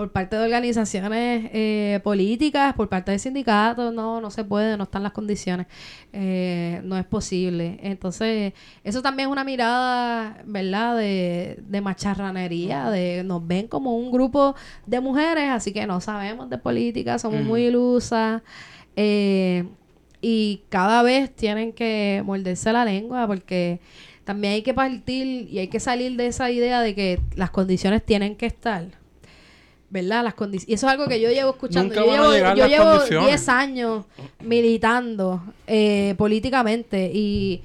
por parte de organizaciones eh, políticas, por parte de sindicatos, no, no se puede, no están las condiciones, eh, no es posible. Entonces, eso también es una mirada, ¿verdad?, de, de macharranería, de nos ven como un grupo de mujeres, así que no sabemos de política, somos muy ilusas. Eh, y cada vez tienen que morderse la lengua porque también hay que partir y hay que salir de esa idea de que las condiciones tienen que estar. ¿verdad? Las condiciones. Y eso es algo que yo llevo escuchando. Nunca yo llevo, yo llevo condiciones. 10 años militando eh, políticamente y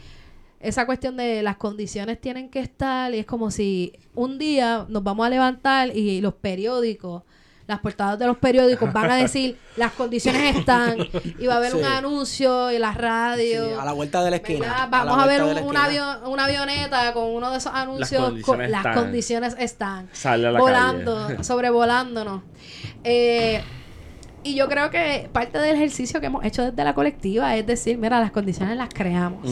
esa cuestión de las condiciones tienen que estar y es como si un día nos vamos a levantar y los periódicos las portadas de los periódicos van a <laughs> decir las condiciones están y va a haber Sí. un anuncio y la Sí, radio a la vuelta de la esquina. Vamos a, ver un, esquina. avión- una avioneta con uno de esos anuncios. condiciones las están. condiciones están. Sale a la volando, <laughs> sobrevolándonos. Eh, y yo creo que parte del ejercicio que hemos hecho desde la colectiva es decir, mira, las condiciones las creamos.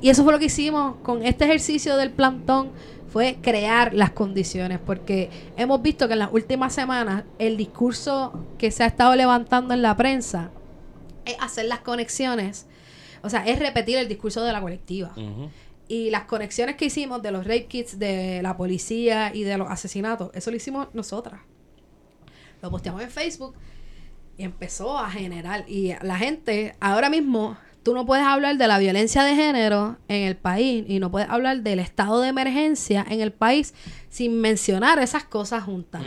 Y eso fue lo que hicimos con este ejercicio del plantón, fue crear las condiciones, porque hemos visto que en las últimas semanas el discurso que se ha estado levantando en la prensa es hacer las conexiones, o sea, es repetir el discurso de la colectiva. Y las conexiones que hicimos de los rape kits, de la policía y de los asesinatos, eso lo hicimos nosotras. Lo posteamos en Facebook y empezó a generar. Y la gente, ahora mismo, tú no puedes hablar de la violencia de género en el país y no puedes hablar del estado de emergencia en el país sin mencionar esas cosas juntas.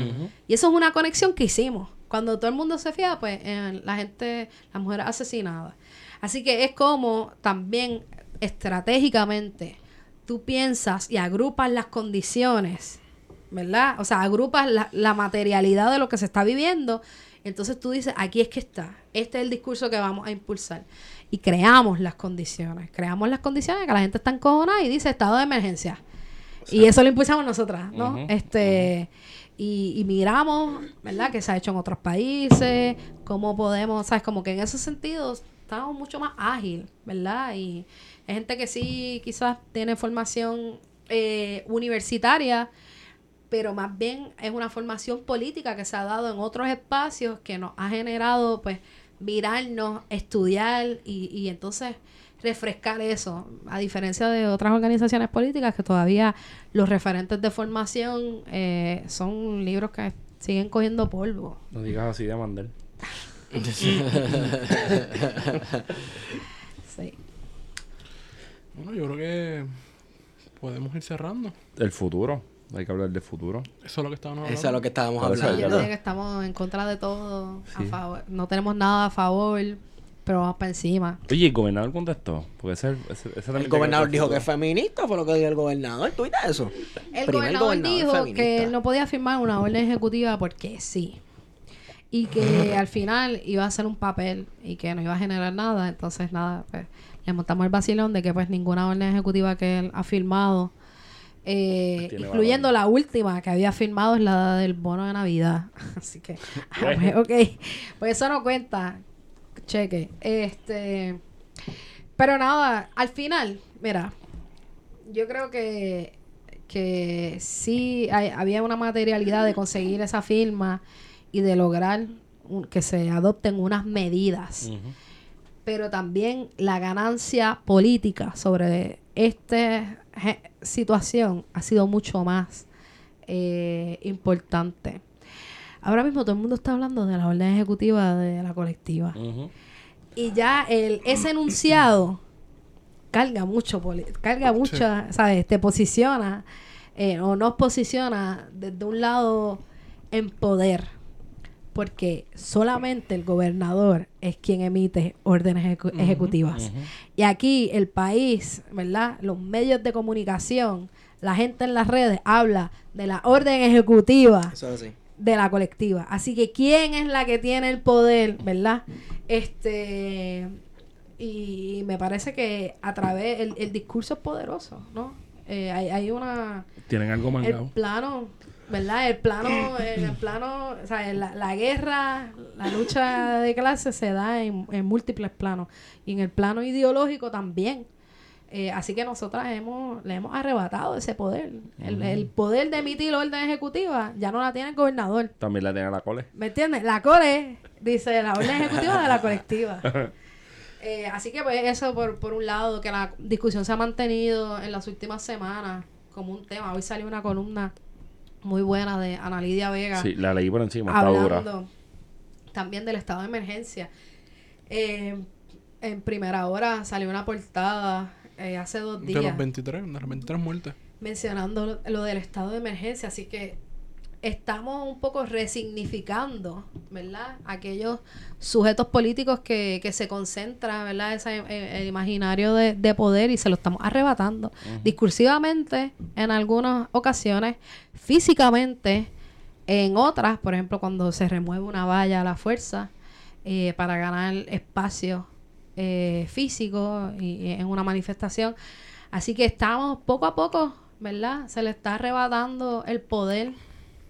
Y eso es una conexión que hicimos. Cuando todo el mundo se fija, pues en la gente, las mujeres asesinadas. Así que es como también estratégicamente tú piensas y agrupas las condiciones, ¿verdad? O sea, agrupas la, la materialidad de lo que se está viviendo. Entonces tú dices, aquí es que está. Este es el discurso que vamos a impulsar. Y creamos las condiciones. Creamos las condiciones que la gente está encojonada y dice estado de emergencia. Y eso lo impulsamos nosotras, ¿no? Este y, y miramos, ¿verdad? Que se ha hecho en otros países, cómo podemos, ¿sabes? Como que en esos sentidos estamos mucho más ágil, ¿verdad? Y hay gente que sí quizás tiene formación eh, universitaria, pero más bien es una formación política que se ha dado en otros espacios que nos ha generado, pues, mirarnos, estudiar y, y entonces refrescar eso, a diferencia de otras organizaciones políticas que todavía los referentes de formación eh, son libros que siguen cogiendo polvo. No digas así de Mandel. <laughs> Sí. Bueno, yo creo que podemos ir cerrando. El futuro. Hay que hablar del futuro. Eso es lo que estábamos hablando. Eso es lo que estábamos Yo hablando. diría que estamos en contra de todo, a Sí. favor. no tenemos nada a favor, pero vamos para encima. Oye, ¿el gobernador contestó? Porque ese, ese, ese también El gobernador dijo que es feminista, fue lo que dijo el gobernador. ¿Tú viste eso? El Primer gobernador, dijo feminista. que él no podía firmar una orden ejecutiva porque sí. Y que <laughs> al final iba a hacer un papel y que no iba a generar nada. Entonces, nada, pues le montamos el vacilón de que pues ninguna orden ejecutiva que él ha firmado, eh, incluyendo valor. la última que había firmado es la del bono de Navidad. <laughs> Así que, ah, Bueno. pues, ok, pues eso no cuenta. Cheque. Este, pero nada, al final, mira, yo creo que, que sí hay- había una materialidad de conseguir esa firma y de lograr un- que se adopten unas medidas. Pero también la ganancia política sobre esta je- situación ha sido mucho más eh, importante. Ahora mismo todo el mundo está hablando de la orden ejecutiva de la colectiva. Y ya el, ese enunciado carga mucho, carga mucho, ¿sabes? Te posiciona eh, o nos posiciona desde un lado en poder. Porque solamente el gobernador es quien emite órdenes ejecu- ejecutivas. Y aquí el país, ¿verdad? Los medios de comunicación, la gente en las redes habla de la orden ejecutiva Eso es así. de la colectiva. Así que quién es la que tiene el poder, ¿verdad? Este y me parece que a través el, el discurso es poderoso, ¿no? Eh, hay, hay una Tienen algo el mangado. plano, ¿verdad? El plano, en el plano, o sea, la, la guerra, la lucha de clases se da en, en múltiples planos y en el plano ideológico también. Eh, así que nosotras hemos, le hemos arrebatado ese poder. El, el poder de emitir orden ejecutiva ya no la tiene el gobernador. También la tiene la cole. ¿Me entiendes? La COLE dice la orden ejecutiva de la colectiva. <laughs> Eh, así que pues eso por, por un lado, que la discusión se ha mantenido en las últimas semanas como un tema. Hoy salió una columna muy buena de Ana Lidia Vega Sí, la leí por encima. Está dura. hablando también del estado de emergencia. Eh, en primera hora salió una portada eh, hace dos De los días 23, de las 23 muertes. mencionando lo, lo del estado de emergencia, así que estamos un poco resignificando, ¿verdad? Aquellos sujetos políticos que, que se concentran, ¿verdad? Ese, eh, el imaginario de, de poder y se lo estamos arrebatando. Discursivamente, en algunas ocasiones, físicamente, en otras, por ejemplo, cuando se remueve una valla a la fuerza eh, para ganar espacio eh, físico y, y en una manifestación. Así que estamos poco a poco, ¿verdad? Se le está arrebatando el poder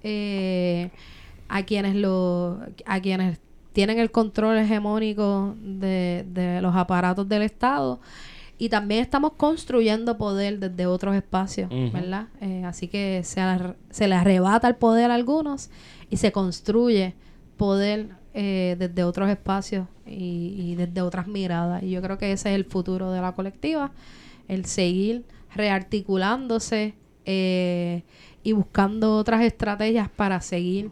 eh, a quienes lo, a quienes tienen el control hegemónico de, de los aparatos del Estado y también estamos construyendo poder desde otros espacios. ¿verdad? Eh, así que se, ar- se le arrebata el poder a algunos y se construye poder eh, desde otros espacios y, y desde otras miradas. Y yo creo que ese es el futuro de la colectiva, el seguir rearticulándose eh, y buscando otras estrategias para seguir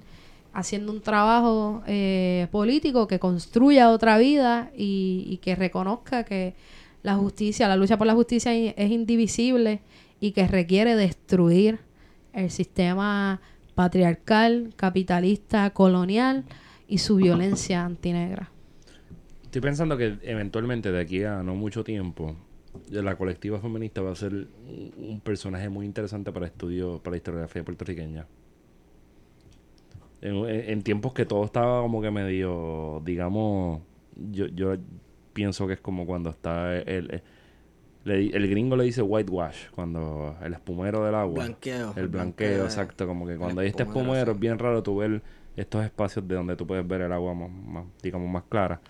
haciendo un trabajo eh, político que construya otra vida y, y que reconozca que la justicia, la lucha por la justicia es indivisible y que requiere destruir el sistema patriarcal, capitalista, colonial y su violencia antinegra. Estoy pensando que eventualmente de aquí a no mucho tiempo la colectiva feminista va a ser un, personaje muy interesante para estudio para la historiografía puertorriqueña. En, en- tiempos que todo estaba como que medio, digamos, yo, yo pienso que es como cuando está el, el, el gringo le dice whitewash, cuando el espumero del agua. Blanqueo. El blanqueo, exacto. Como que cuando hay este espumero, espumero sí. es bien raro tú ver estos espacios de donde tú puedes ver el agua más, más, digamos, más clara.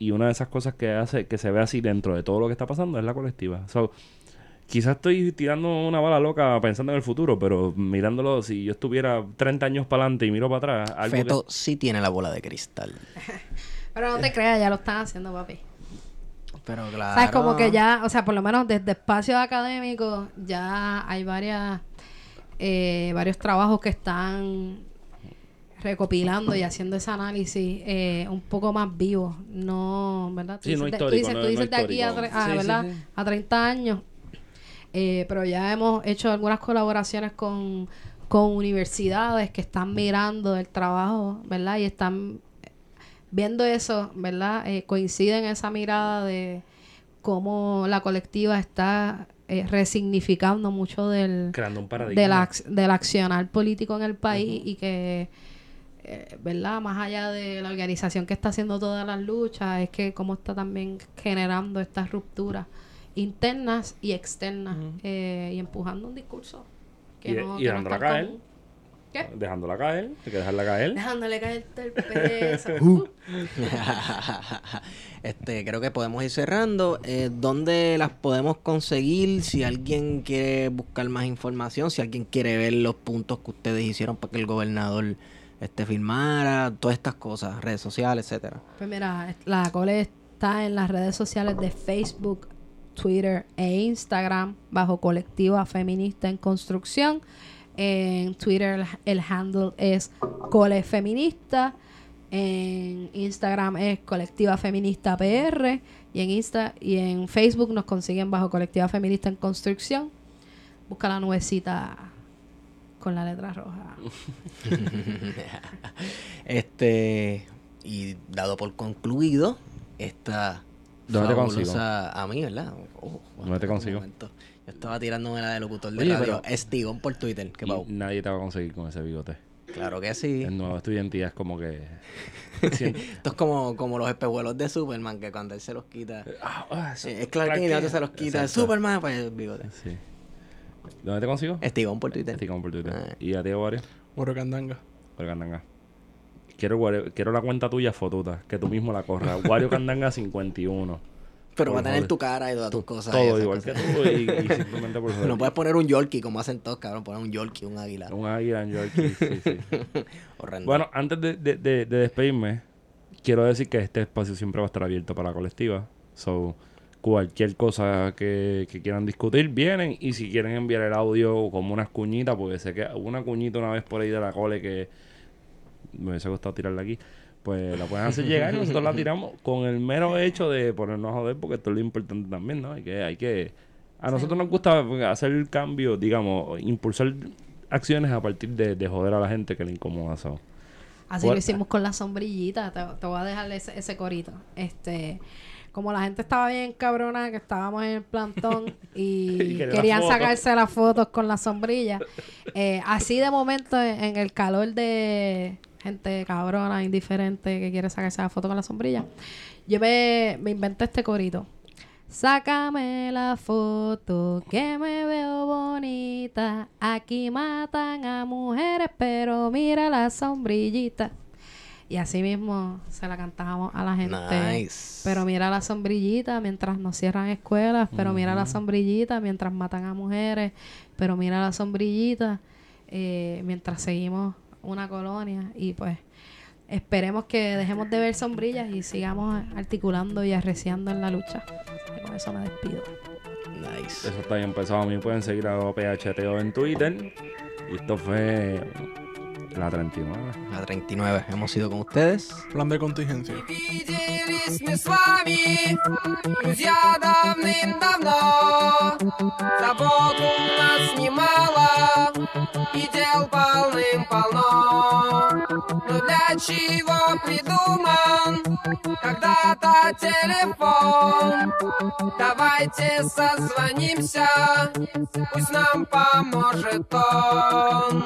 Y una de esas cosas que hace que se ve así dentro de todo lo que está pasando es la colectiva. So, quizás estoy tirando una bala loca pensando en el futuro, pero mirándolo, si yo estuviera 30 años para adelante y miro para atrás, algo que- Feto sí tiene la bola de cristal. <laughs> Pero no te creas, ya lo están haciendo, papi. Pero claro. ¿Sabes? Como que ya, o sea, por lo menos desde espacios académicos ya hay varias, eh, varios trabajos que están recopilando y haciendo ese análisis eh, un poco más vivo, no, ¿verdad? Tú Sí, no dices de- tú dices, no- tú no dices de aquí a, tre- a, Sí, ¿verdad? sí. a 30 años, Eh, pero ya hemos hecho algunas colaboraciones con, con universidades que están mirando el trabajo, ¿verdad? Y están viendo eso, ¿verdad? Eh, coincide en esa mirada de cómo la colectiva está eh, resignificando mucho del, creando un paradigma. del, ac- del accionar político en el país y que, eh, ¿verdad? Más allá de la organización que está haciendo todas las luchas, es que cómo está también generando estas rupturas internas y externas eh, y empujando un discurso que Y- no, y que no en caer. común. ¿Qué? Dejándola caer, hay que dejarla caer. Dejándole caer todo el peso. <laughs> Uh. <laughs> este, creo que podemos ir cerrando. Eh, ¿Dónde las podemos conseguir? Si alguien quiere buscar más información, si alguien quiere ver los puntos que ustedes hicieron para que el gobernador este filmara, todas estas cosas, redes sociales, etcétera. Pues mira, la Cole está en las redes sociales de Facebook, Twitter e Instagram bajo Colectiva Feminista en Construcción. En Twitter el, handle es Cole Feminista. En Instagram es Colectiva Feminista PR. Y en Insta y en Facebook nos consiguen bajo Colectiva Feminista en Construcción. Busca la nubecita con la letra roja. <laughs> Este, y dado por concluido, esta ¿Dónde te fabulosa- A mí, ¿verdad? Oh, ¿Dónde te consigo? momento. Yo estaba tirándome la de locutor de Oye, radio. pero- Estigón por Twitter. ¿Qué Y pau? nadie te va a conseguir con ese bigote. Claro que sí. El nuevo estudiante es como que... <laughs> Esto es como, como los espejuelos de Superman, que cuando él se los quita. Ah, ah, eso- es Clark Kent y otro se los quita. Exacto. Superman, pues el bigote. Sí. ¿Dónde te consigo? Estigón por Twitter. Como por Twitter. Ah. ¿Y a ti, Wario? Oro Candanga. Wario Candanga. Quiero, Wario- quiero la cuenta tuya, fotuta. Que tú mismo la corras. <laughs> Wario Candanga 51. Pero Por va a tener tu cara y todas tus cosas. Todo igual cosas. que tú y, y <laughs> simplemente por joder. No puedes poner un Yorkie como hacen todos, cabrón. Poner un Yorkie, un águila. Un águila en Yorkie, sí, sí. <laughs> Horrendo. Bueno, antes de, de- de- de despedirme, quiero decir que este espacio siempre va a estar abierto para la colectiva. So, cualquier cosa que, que quieran discutir, vienen. Y si quieren enviar el audio como unas cuñitas, porque sé que una cuñita una vez por ahí de la cole que me hubiese gustado tirarla aquí. Pues la pueden hacer llegar y nosotros la tiramos con el mero hecho de ponernos a joder, porque esto es lo importante también, ¿no? Hay que, hay que. A nosotros nos gusta hacer el cambio, digamos, impulsar acciones a partir de, de joder a la gente que le incomoda. so. Así ¿Cuál- lo hicimos con la sombrillita. Te, te voy a dejar ese, ese corito. Este, como la gente estaba bien cabrona, que estábamos en el plantón <laughs> y, querían foto. sacarse las fotos con la sombrilla. eh, así de momento, en, en el calor de gente cabrona, indiferente, que quiere sacarse la foto con la sombrilla, yo me, me inventé este corito. Sácame la foto que me veo bonita. Aquí matan a mujeres, pero mira la sombrillita. Y así mismo se la cantábamos a la gente. Nice. Pero mira la sombrillita mientras nos cierran escuelas, pero mira la sombrillita mientras matan a mujeres, pero mira la sombrillita eh, mientras seguimos una colonia y pues esperemos que dejemos de ver sombrillas y sigamos articulando y arreciando en la lucha. Y con eso me despido. Nice. Eso está bien empezado. A mí pueden seguir a PHTO en Twitter. Y esto fue la 39. La 39. Hemos ido con ustedes. Plan de contingencia. Виделись мы с вами, друзья, давным-давно. Забот у нас немало, и дел полным-полно. Но для чего придуман когда-то телефон? Давайте созвонимся, пусть нам поможет он.